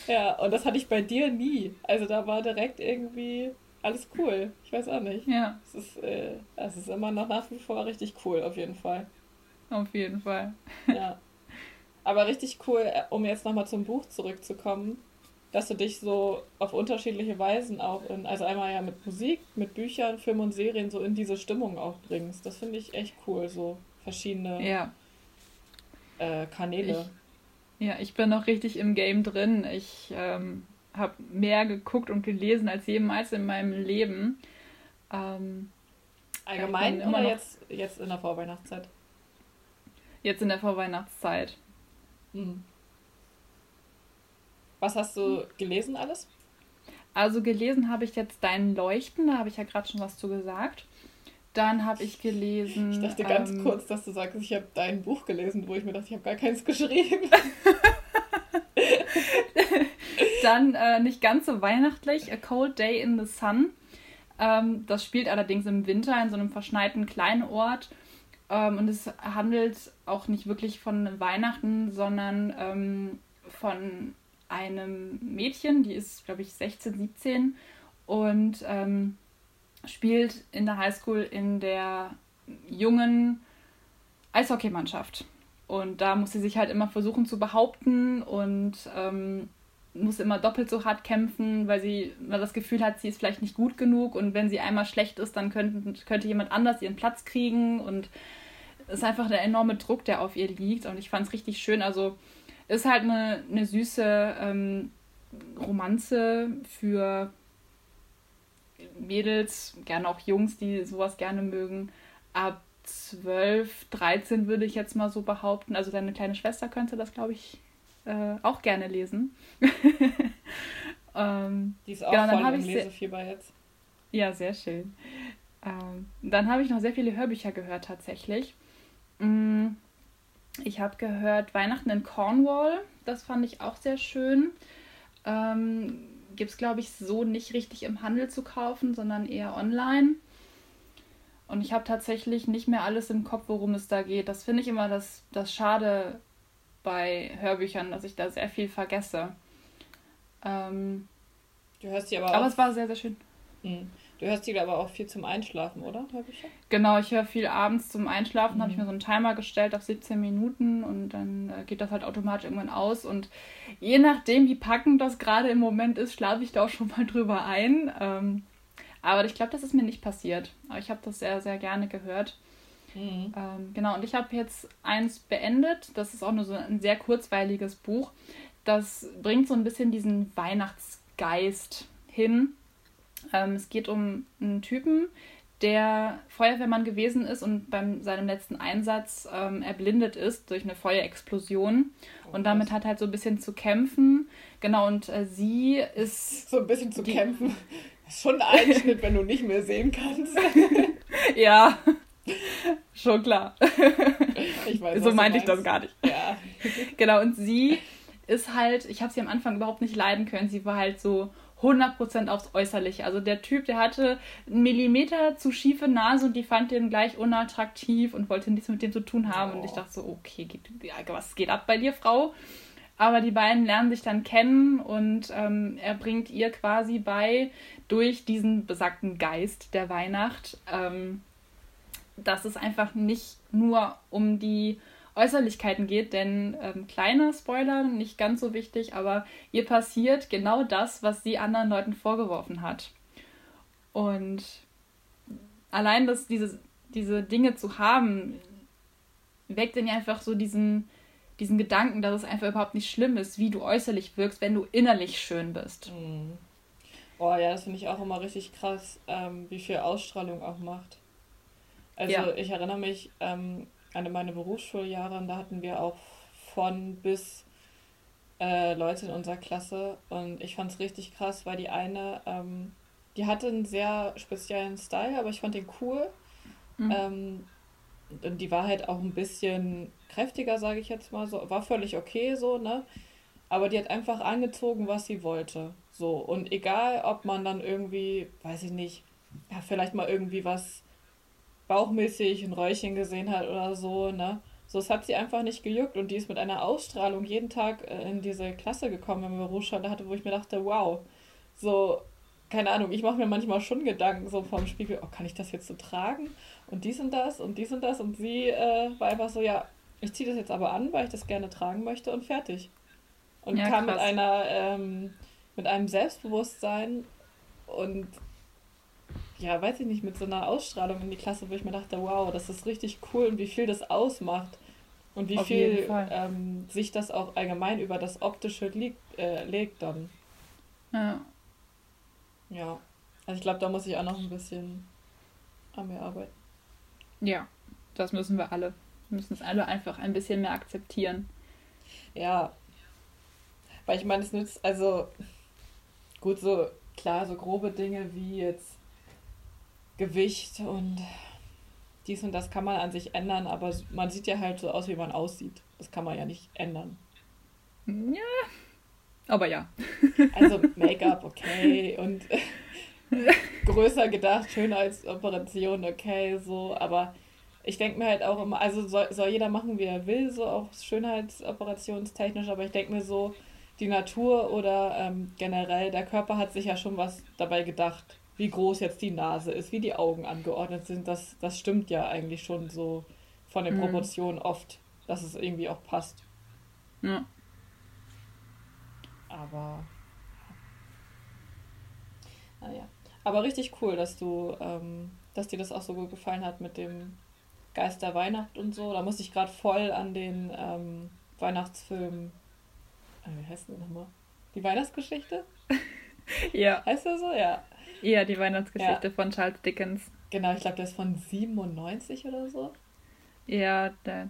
ja, und das hatte ich bei dir nie. Also da war direkt irgendwie alles cool. Ich weiß auch nicht. Ja. Es ist, äh, es ist immer noch nach wie vor richtig cool, auf jeden Fall. Auf jeden Fall. ja. Aber richtig cool, äh, um jetzt nochmal zum Buch zurückzukommen dass du dich so auf unterschiedliche Weisen auch in, also einmal ja mit Musik, mit Büchern, Filmen und Serien so in diese Stimmung auch bringst. Das finde ich echt cool, so verschiedene ja. äh, Kanäle. Ich, ja, ich bin noch richtig im Game drin. Ich ähm, habe mehr geguckt und gelesen als jemals in meinem Leben. Ähm, Allgemein oder jetzt, jetzt in der Vorweihnachtszeit? Jetzt in der Vorweihnachtszeit. Mhm. Was hast du gelesen alles? Also gelesen habe ich jetzt Dein Leuchten, da habe ich ja gerade schon was zu gesagt. Dann habe ich gelesen. Ich dachte ganz ähm, kurz, dass du sagst, ich habe dein Buch gelesen, wo ich mir dachte, ich habe gar keins geschrieben. Dann äh, nicht ganz so weihnachtlich, A Cold Day in the Sun. Ähm, das spielt allerdings im Winter in so einem verschneiten kleinen Ort. Ähm, und es handelt auch nicht wirklich von Weihnachten, sondern ähm, von einem Mädchen, die ist, glaube ich, 16, 17 und ähm, spielt in der Highschool in der jungen Eishockeymannschaft. Und da muss sie sich halt immer versuchen zu behaupten und ähm, muss immer doppelt so hart kämpfen, weil sie weil das Gefühl hat, sie ist vielleicht nicht gut genug und wenn sie einmal schlecht ist, dann könnte, könnte jemand anders ihren Platz kriegen und es ist einfach der enorme Druck, der auf ihr liegt und ich fand es richtig schön. Also ist halt eine, eine süße ähm, Romanze für Mädels, gerne auch Jungs, die sowas gerne mögen. Ab 12, 13 würde ich jetzt mal so behaupten. Also deine kleine Schwester könnte das, glaube ich, äh, auch gerne lesen. ähm, die ist auch genau, voll im Lesefieber jetzt. Ja, sehr schön. Ähm, dann habe ich noch sehr viele Hörbücher gehört tatsächlich. Mm, ich habe gehört Weihnachten in Cornwall. Das fand ich auch sehr schön. Ähm, Gibt es, glaube ich, so nicht richtig im Handel zu kaufen, sondern eher online. Und ich habe tatsächlich nicht mehr alles im Kopf, worum es da geht. Das finde ich immer das, das Schade bei Hörbüchern, dass ich da sehr viel vergesse. Ähm, du hörst die aber Aber es war sehr, sehr schön. Mhm. Du hörst die aber auch viel zum Einschlafen, oder? Hörbücher? Genau, ich höre viel abends zum Einschlafen. Mhm. habe ich mir so einen Timer gestellt auf 17 Minuten und dann äh, geht das halt automatisch irgendwann aus. Und je nachdem, wie packend das gerade im Moment ist, schlafe ich da auch schon mal drüber ein. Ähm, aber ich glaube, das ist mir nicht passiert. Aber ich habe das sehr, sehr gerne gehört. Mhm. Ähm, genau, und ich habe jetzt eins beendet. Das ist auch nur so ein sehr kurzweiliges Buch. Das bringt so ein bisschen diesen Weihnachtsgeist hin ähm, es geht um einen Typen, der Feuerwehrmann gewesen ist und beim seinem letzten Einsatz ähm, erblindet ist durch eine Feuerexplosion. Und oh, damit hat halt so ein bisschen zu kämpfen. Genau, und äh, sie ist. So ein bisschen zu kämpfen. Das ist schon ein Einschnitt, wenn du nicht mehr sehen kannst. ja, schon klar. Ich weiß, so meinte ich das gar nicht. Ja. genau, und sie ist halt, ich habe sie am Anfang überhaupt nicht leiden können. Sie war halt so 100% aufs Äußerliche. Also der Typ, der hatte einen Millimeter zu schiefe Nase und die fand den gleich unattraktiv und wollte nichts mit dem zu tun haben. Oh. Und ich dachte so, okay, geht, was geht ab bei dir, Frau? Aber die beiden lernen sich dann kennen und ähm, er bringt ihr quasi bei, durch diesen besagten Geist der Weihnacht, ähm, dass es einfach nicht nur um die Äußerlichkeiten geht, denn ähm, kleiner Spoiler, nicht ganz so wichtig, aber ihr passiert genau das, was sie anderen Leuten vorgeworfen hat. Und allein das, diese, diese Dinge zu haben, weckt in ihr einfach so diesen, diesen Gedanken, dass es einfach überhaupt nicht schlimm ist, wie du äußerlich wirkst, wenn du innerlich schön bist. Mhm. Oh ja, das finde ich auch immer richtig krass, ähm, wie viel Ausstrahlung auch macht. Also ja. ich erinnere mich ähm, an meine Berufsschuljahre, da hatten wir auch von bis äh, Leute in unserer Klasse und ich fand es richtig krass, weil die eine, ähm, die hatte einen sehr speziellen Style, aber ich fand den cool. Mhm. Ähm, und die war halt auch ein bisschen kräftiger, sage ich jetzt mal so. War völlig okay so, ne? Aber die hat einfach angezogen, was sie wollte. So. Und egal, ob man dann irgendwie, weiß ich nicht, ja, vielleicht mal irgendwie was bauchmäßig, ein Räuchchen gesehen hat oder so, ne? So, es hat sie einfach nicht gejuckt und die ist mit einer Ausstrahlung jeden Tag äh, in diese Klasse gekommen, wenn wir Berufsschule hatte, wo ich mir dachte, wow, so, keine Ahnung, ich mache mir manchmal schon Gedanken so vom Spiegel, oh, kann ich das jetzt so tragen? Und dies und das und dies und das und sie äh, war einfach so, ja, ich ziehe das jetzt aber an, weil ich das gerne tragen möchte und fertig. Und ja, kam krass. mit einer, ähm, mit einem Selbstbewusstsein und ja, weiß ich nicht, mit so einer Ausstrahlung in die Klasse, wo ich mir dachte, wow, das ist richtig cool und wie viel das ausmacht und wie Auf viel ähm, sich das auch allgemein über das Optische liegt, äh, legt dann. Ja. Ja. Also ich glaube, da muss ich auch noch ein bisschen an mir arbeiten. Ja, das müssen wir alle. Wir müssen es alle einfach ein bisschen mehr akzeptieren. Ja. Weil ich meine, es nützt, also gut, so klar, so grobe Dinge wie jetzt Gewicht und dies und das kann man an sich ändern, aber man sieht ja halt so aus, wie man aussieht. Das kann man ja nicht ändern. Ja, aber ja. Also Make-up, okay, und größer gedacht, Schönheitsoperation, okay, so, aber ich denke mir halt auch immer, also soll, soll jeder machen, wie er will, so auch schönheitsoperationstechnisch, aber ich denke mir so, die Natur oder ähm, generell der Körper hat sich ja schon was dabei gedacht wie groß jetzt die Nase ist, wie die Augen angeordnet sind, das, das stimmt ja eigentlich schon so von den mhm. Proportionen oft, dass es irgendwie auch passt. Ja. Aber. Naja. Aber richtig cool, dass du, ähm, dass dir das auch so gut gefallen hat mit dem Geist der Weihnacht und so. Da muss ich gerade voll an den ähm, Weihnachtsfilm. Äh, wie heißt der nochmal? Die Weihnachtsgeschichte? ja. Heißt der so? Ja. Ja, die Weihnachtsgeschichte ja. von Charles Dickens. Genau, ich glaube, der ist von 97 oder so. Ja, der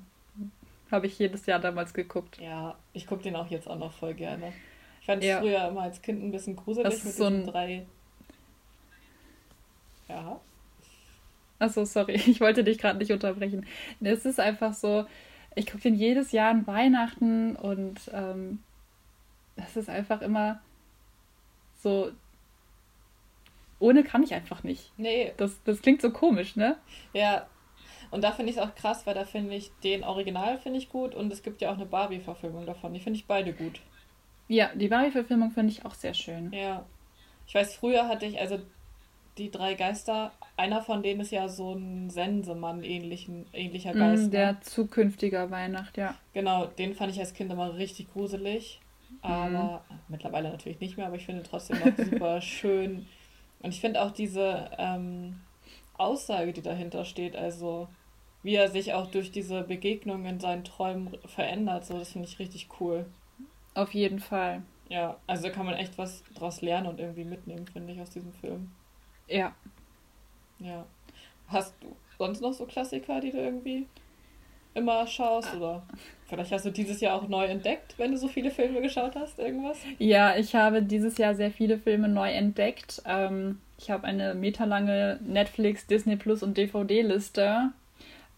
habe ich jedes Jahr damals geguckt. Ja, ich gucke den auch jetzt auch noch voll gerne. Ich fand es ja. früher immer als Kind ein bisschen gruselig das mit so diesen drei. Ja. Achso, sorry, ich wollte dich gerade nicht unterbrechen. Es ist einfach so, ich gucke den jedes Jahr an Weihnachten und ähm, das ist einfach immer so ohne kann ich einfach nicht. Nee. Das, das klingt so komisch, ne? Ja. Und da finde ich es auch krass, weil da finde ich den Original finde ich gut und es gibt ja auch eine Barbie-Verfilmung davon. Die finde ich beide gut. Ja, die Barbie-Verfilmung finde ich auch sehr schön. Ja. Ich weiß, früher hatte ich, also die drei Geister, einer von denen ist ja so ein Sensemann ähnlichen, ähnlicher mm, Geist. Mm, der ne? zukünftiger Weihnacht, ja. Genau, den fand ich als Kind immer richtig gruselig. Aber mm. mittlerweile natürlich nicht mehr, aber ich finde trotzdem noch super schön und ich finde auch diese ähm, Aussage, die dahinter steht, also wie er sich auch durch diese Begegnung in seinen Träumen verändert, so das finde ich richtig cool. Auf jeden Fall. Ja, also da kann man echt was draus lernen und irgendwie mitnehmen, finde ich, aus diesem Film. Ja. Ja. Hast du sonst noch so Klassiker, die du irgendwie immer schaust? Ah. Oder vielleicht hast du dieses Jahr auch neu entdeckt, wenn du so viele Filme geschaut hast, irgendwas? Ja, ich habe dieses Jahr sehr viele Filme neu entdeckt. Ähm, ich habe eine meterlange Netflix, Disney Plus und DVD-Liste.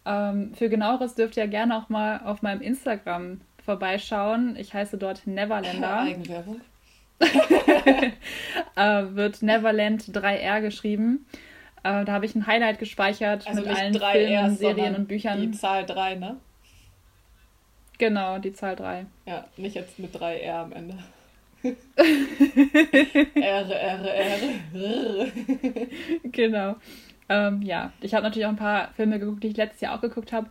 Ähm, für genaueres dürft ihr gerne auch mal auf meinem Instagram vorbeischauen. Ich heiße dort Neverlander. Eigenwerbung. äh, wird Neverland 3R geschrieben. Äh, da habe ich ein Highlight gespeichert also mit allen Filmen, Serien und Büchern. Die Zahl 3, ne? Genau, die Zahl 3. Ja, nicht jetzt mit 3R am Ende. R, R, R. genau. Ähm, ja, ich habe natürlich auch ein paar Filme geguckt, die ich letztes Jahr auch geguckt habe.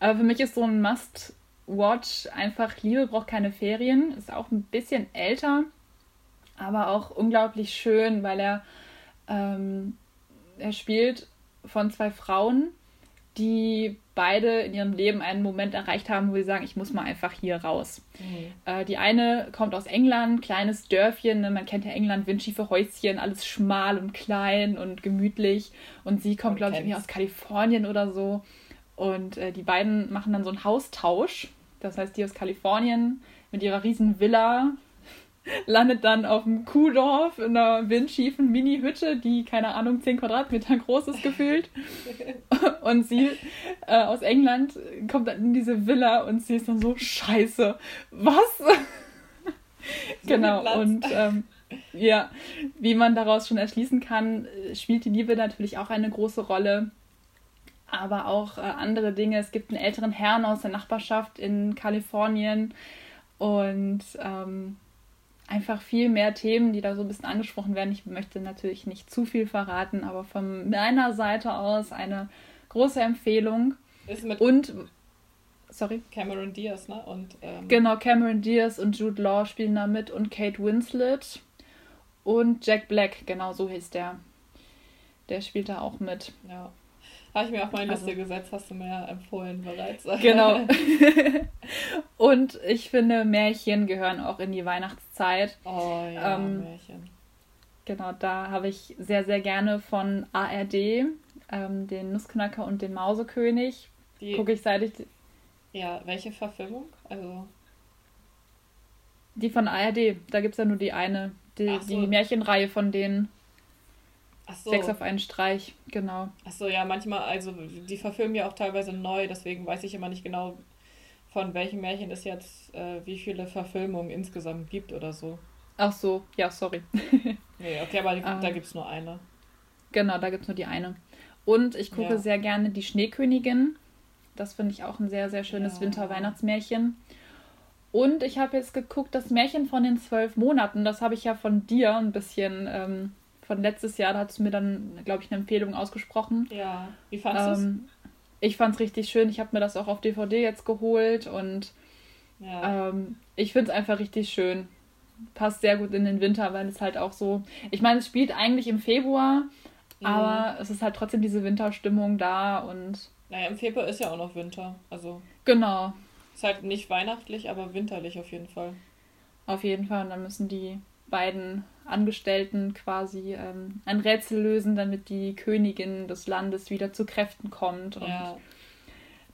Aber für mich ist so ein Must-Watch einfach Liebe braucht keine Ferien. Ist auch ein bisschen älter, aber auch unglaublich schön, weil er, ähm, er spielt von zwei Frauen, die beide in ihrem Leben einen Moment erreicht haben, wo sie sagen, ich muss mal einfach hier raus. Mhm. Äh, die eine kommt aus England, kleines Dörfchen, ne? man kennt ja England, windschiefe Häuschen, alles schmal und klein und gemütlich. Und sie kommt, glaube ich, aus Kalifornien oder so. Und äh, die beiden machen dann so einen Haustausch. Das heißt, die aus Kalifornien mit ihrer riesen Villa landet dann auf dem Kuhdorf in einer windschiefen Mini-Hütte, die, keine Ahnung, 10 Quadratmeter groß ist gefühlt. Und sie äh, aus England kommt dann in diese Villa und sie ist dann so, scheiße, was? genau, und ähm, ja, wie man daraus schon erschließen kann, spielt die Liebe natürlich auch eine große Rolle. Aber auch äh, andere Dinge. Es gibt einen älteren Herrn aus der Nachbarschaft in Kalifornien und ähm, einfach viel mehr Themen, die da so ein bisschen angesprochen werden. Ich möchte natürlich nicht zu viel verraten, aber von meiner Seite aus eine große Empfehlung. Ist mit und sorry. Cameron Diaz, ne? Und, ähm, genau, Cameron Diaz und Jude Law spielen da mit und Kate Winslet und Jack Black, genau so hieß der. Der spielt da auch mit. Ja. Habe ich mir auf meine Liste also, gesetzt, hast du mir ja empfohlen bereits. Genau. und ich finde, Märchen gehören auch in die Weihnachtszeit. Oh ja, ähm, Märchen. Genau, da habe ich sehr, sehr gerne von ARD ähm, den Nussknacker und den Mausekönig. Gucke ich seit ich. Ja, welche Verfilmung? Also. Die von ARD, da gibt es ja nur die eine. Die, so. die Märchenreihe von denen. So. Sechs auf einen Streich, genau. Achso, ja, manchmal, also die verfilmen ja auch teilweise neu, deswegen weiß ich immer nicht genau, von welchem Märchen es jetzt, äh, wie viele Verfilmungen insgesamt gibt oder so. Ach so, ja, sorry. nee, okay, aber die, um, da ähm. gibt es nur eine. Genau, da gibt es nur die eine. Und ich gucke ja. sehr gerne die Schneekönigin. Das finde ich auch ein sehr, sehr schönes ja. Winter-Weihnachtsmärchen. Und ich habe jetzt geguckt, das Märchen von den zwölf Monaten, das habe ich ja von dir ein bisschen ähm, von letztes Jahr, da hast du mir dann, glaube ich, eine Empfehlung ausgesprochen. Ja, wie fandest du ähm, Ich fand es richtig schön. Ich habe mir das auch auf DVD jetzt geholt und ja. ähm, ich finde es einfach richtig schön. Passt sehr gut in den Winter, weil es halt auch so. Ich meine, es spielt eigentlich im Februar, mhm. aber es ist halt trotzdem diese Winterstimmung da und. Naja, im Februar ist ja auch noch Winter. Also. Genau. Ist halt nicht weihnachtlich, aber winterlich auf jeden Fall. Auf jeden Fall. Und dann müssen die beiden Angestellten quasi ähm, ein Rätsel lösen, damit die Königin des Landes wieder zu Kräften kommt. Und ja.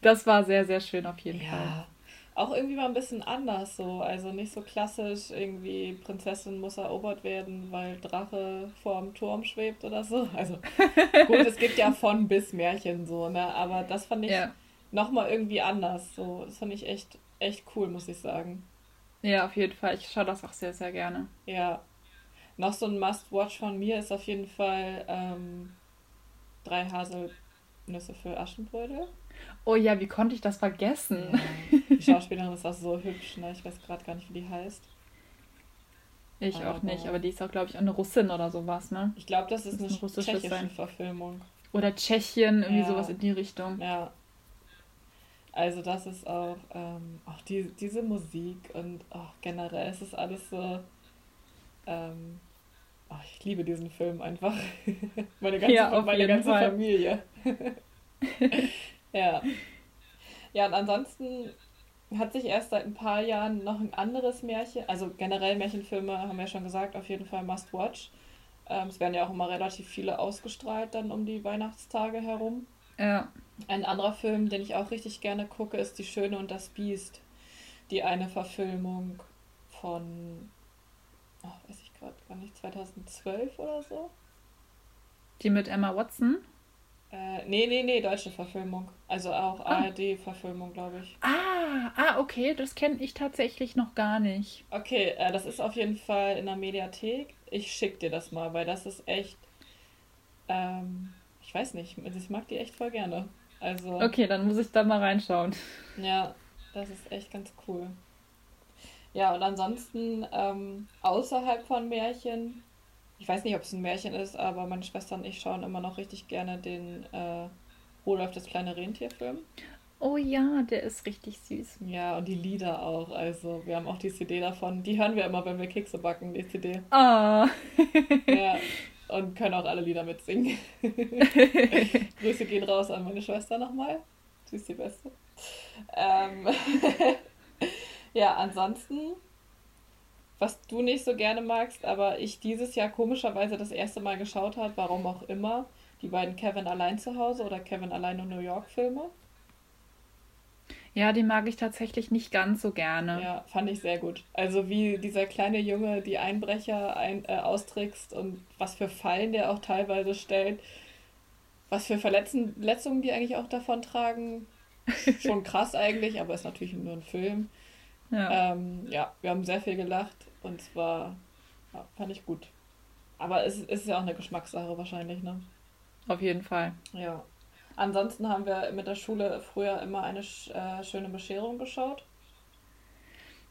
das war sehr, sehr schön auf jeden ja. Fall. Auch irgendwie mal ein bisschen anders so. Also nicht so klassisch, irgendwie Prinzessin muss erobert werden, weil Drache vorm Turm schwebt oder so. Also gut, es gibt ja von bis Märchen so, ne? Aber das fand ich ja. nochmal irgendwie anders. So, das fand ich echt, echt cool, muss ich sagen. Ja, auf jeden Fall. Ich schaue das auch sehr, sehr gerne. Ja, noch so ein Must-Watch von mir ist auf jeden Fall ähm, drei Haselnüsse für Aschenbrödel. Oh ja, wie konnte ich das vergessen? Ja. Die Schauspielerin ist auch so hübsch, ne? Ich weiß gerade gar nicht, wie die heißt. Ich aber auch nicht, aber die ist auch, glaube ich, eine Russin oder sowas, ne? Ich glaube, das ist, das ist eine, eine tschechische sein. Verfilmung. Oder Tschechien, irgendwie ja. sowas in die Richtung. Ja. Also das ist auch, ähm, auch die, diese Musik und auch generell ist es alles so, ähm, Oh, ich liebe diesen Film einfach. meine ganze, ja, meine ganze Familie. ja. Ja, und ansonsten hat sich erst seit ein paar Jahren noch ein anderes Märchen, also generell Märchenfilme, haben wir ja schon gesagt, auf jeden Fall Must Watch. Ähm, es werden ja auch immer relativ viele ausgestrahlt dann um die Weihnachtstage herum. Ja. Ein anderer Film, den ich auch richtig gerne gucke, ist Die Schöne und das Biest. Die eine Verfilmung von, oh, weiß ich gerade gar nicht, 2012 oder so. Die mit Emma Watson? Äh, nee, nee, nee, deutsche Verfilmung. Also auch ah. ARD-Verfilmung, glaube ich. Ah, ah, okay, das kenne ich tatsächlich noch gar nicht. Okay, äh, das ist auf jeden Fall in der Mediathek. Ich schick dir das mal, weil das ist echt. Ähm, ich weiß nicht, ich mag die echt voll gerne. Also. Okay, dann muss ich da mal reinschauen. Ja, das ist echt ganz cool. Ja, und ansonsten ähm, außerhalb von Märchen, ich weiß nicht, ob es ein Märchen ist, aber meine Schwester und ich schauen immer noch richtig gerne den äh, Rudolf das kleine Rentier-Film. Oh ja, der ist richtig süß. Ja, und die Lieder auch. Also, wir haben auch die CD davon. Die hören wir immer, wenn wir Kekse backen, die CD. Ah. ja, und können auch alle Lieder mitsingen. Grüße gehen raus an meine Schwester nochmal. Sie ist die Beste. Ähm ja, ansonsten, was du nicht so gerne magst, aber ich dieses Jahr komischerweise das erste Mal geschaut habe, warum auch immer, die beiden Kevin allein zu Hause oder Kevin allein in New York Filme. Ja, die mag ich tatsächlich nicht ganz so gerne. Ja, fand ich sehr gut. Also wie dieser kleine Junge die Einbrecher ein, äh, austrickst und was für Fallen der auch teilweise stellt, was für Verletzungen die eigentlich auch davon tragen. Schon krass eigentlich, aber ist natürlich nur ein Film. Ja. Ähm, ja, wir haben sehr viel gelacht und zwar ja, fand ich gut. Aber es ist ja auch eine Geschmackssache wahrscheinlich, ne? Auf jeden Fall. Ja. Ansonsten haben wir mit der Schule früher immer eine äh, schöne Bescherung geschaut.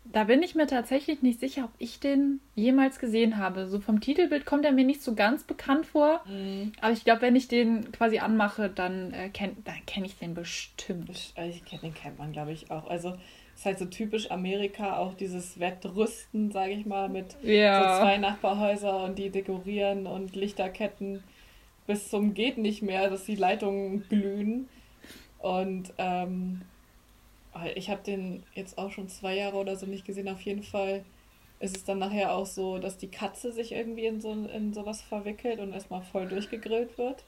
Da bin ich mir tatsächlich nicht sicher, ob ich den jemals gesehen habe. So vom Titelbild kommt er mir nicht so ganz bekannt vor. Mhm. Aber ich glaube, wenn ich den quasi anmache, dann, äh, kenn, kenne ich den bestimmt. Ich, ich, den kennt man, glaube ich, auch. Also ist halt so typisch Amerika, auch dieses Wettrüsten, sage ich mal, mit ja. so zwei Nachbarhäuser und die dekorieren und Lichterketten bis zum geht nicht mehr, dass die Leitungen glühen. Und ähm, ich habe den jetzt auch schon zwei Jahre oder so nicht gesehen. Auf jeden Fall ist es dann nachher auch so, dass die Katze sich irgendwie in, so, in sowas verwickelt und erstmal voll durchgegrillt wird.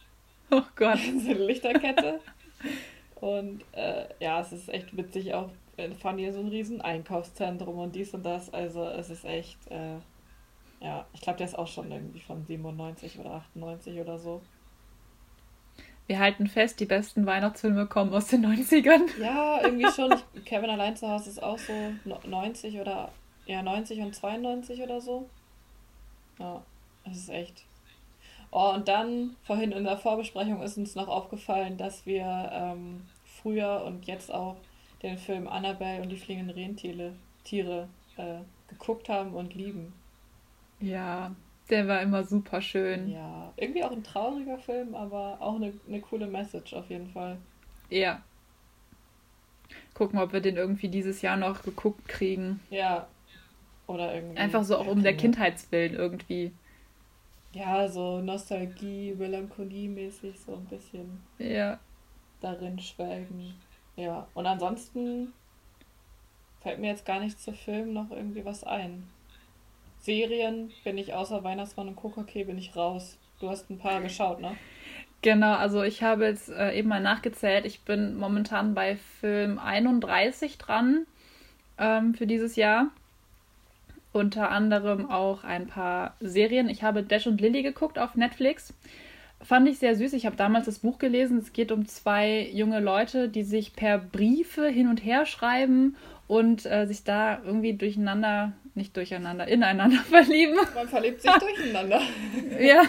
Oh Gott. so eine Lichterkette. und äh, ja, es ist echt witzig auch. Fahren hier so ein riesen Einkaufszentrum und dies und das. Also es ist echt, äh, ja, ich glaube, der ist auch schon irgendwie von 97 oder 98 oder so. Wir halten fest, die besten Weihnachtsfilme kommen aus den 90ern. Ja, irgendwie schon. Kevin allein zu Hause ist auch so 90 oder ja 90 und 92 oder so. Ja, das ist echt. Oh, und dann, vorhin in der Vorbesprechung ist uns noch aufgefallen, dass wir ähm, früher und jetzt auch den Film Annabelle und die fliegenden Rentiere Tiere, äh, geguckt haben und lieben. Ja, der war immer super schön. Ja, irgendwie auch ein trauriger Film, aber auch eine, eine coole Message auf jeden Fall. Ja. Gucken, ob wir den irgendwie dieses Jahr noch geguckt kriegen. Ja. Oder irgendwie. Einfach so auch um der Kindheitswillen irgendwie. Ja, so Nostalgie, Melancholie-mäßig so ein bisschen. Ja. Darin schwelgen. Ja. Und ansonsten fällt mir jetzt gar nicht zu Film noch irgendwie was ein. Serien bin ich außer Weihnachtsmann und KKK bin ich raus. Du hast ein paar geschaut, ne? Genau, also ich habe jetzt äh, eben mal nachgezählt. Ich bin momentan bei Film 31 dran ähm, für dieses Jahr. Unter anderem auch ein paar Serien. Ich habe Dash und Lily geguckt auf Netflix. Fand ich sehr süß. Ich habe damals das Buch gelesen. Es geht um zwei junge Leute, die sich per Briefe hin und her schreiben und äh, sich da irgendwie durcheinander, nicht durcheinander, ineinander verlieben. Man verliebt sich durcheinander. ja.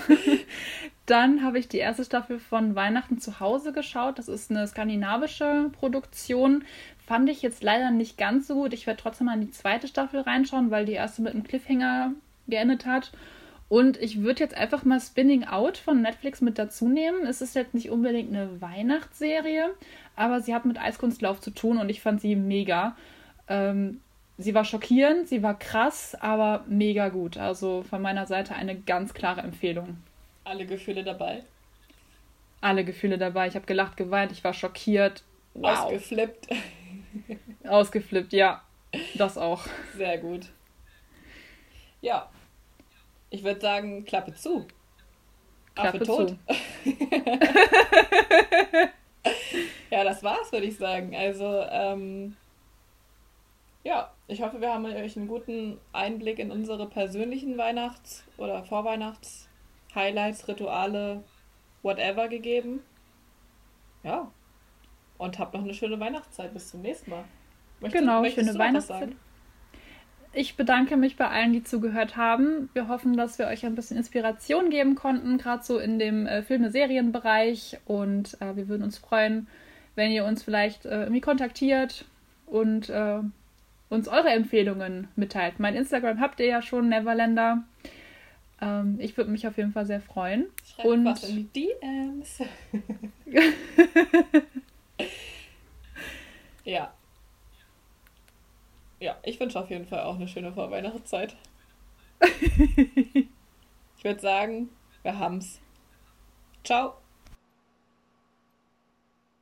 Dann habe ich die erste Staffel von Weihnachten zu Hause geschaut. Das ist eine skandinavische Produktion. Fand ich jetzt leider nicht ganz so gut. Ich werde trotzdem mal in die zweite Staffel reinschauen, weil die erste mit einem Cliffhanger geendet hat. Und ich würde jetzt einfach mal Spinning Out von Netflix mit dazu nehmen. Es ist jetzt nicht unbedingt eine Weihnachtsserie, aber sie hat mit Eiskunstlauf zu tun und ich fand sie mega. Ähm, sie war schockierend, sie war krass, aber mega gut. Also von meiner Seite eine ganz klare Empfehlung. Alle Gefühle dabei? Alle Gefühle dabei. Ich habe gelacht, geweint, ich war schockiert. Wow. Ausgeflippt. Ausgeflippt, ja. Das auch. Sehr gut. Ja. Ich würde sagen, Klappe zu. Klappe Affe tot. Zu. ja, das war's, würde ich sagen. Also, ähm, ja, ich hoffe, wir haben euch einen guten Einblick in unsere persönlichen Weihnachts- oder Vorweihnachts-Highlights, Rituale, whatever gegeben. Ja. Und habt noch eine schöne Weihnachtszeit. Bis zum nächsten Mal. Möchtest, genau, schöne Weihnachtszeit. Ich bedanke mich bei allen, die zugehört haben. Wir hoffen, dass wir euch ein bisschen Inspiration geben konnten, gerade so in dem äh, Filme-Serien-Bereich. Und äh, wir würden uns freuen, wenn ihr uns vielleicht äh, irgendwie kontaktiert und äh, uns eure Empfehlungen mitteilt. Mein Instagram habt ihr ja schon, Neverlander. Ähm, ich würde mich auf jeden Fall sehr freuen. Schreibt und was in die DMs. Ja. Ja, ich wünsche auf jeden Fall auch eine schöne Vorweihnachtszeit. ich würde sagen, wir haben's. Ciao.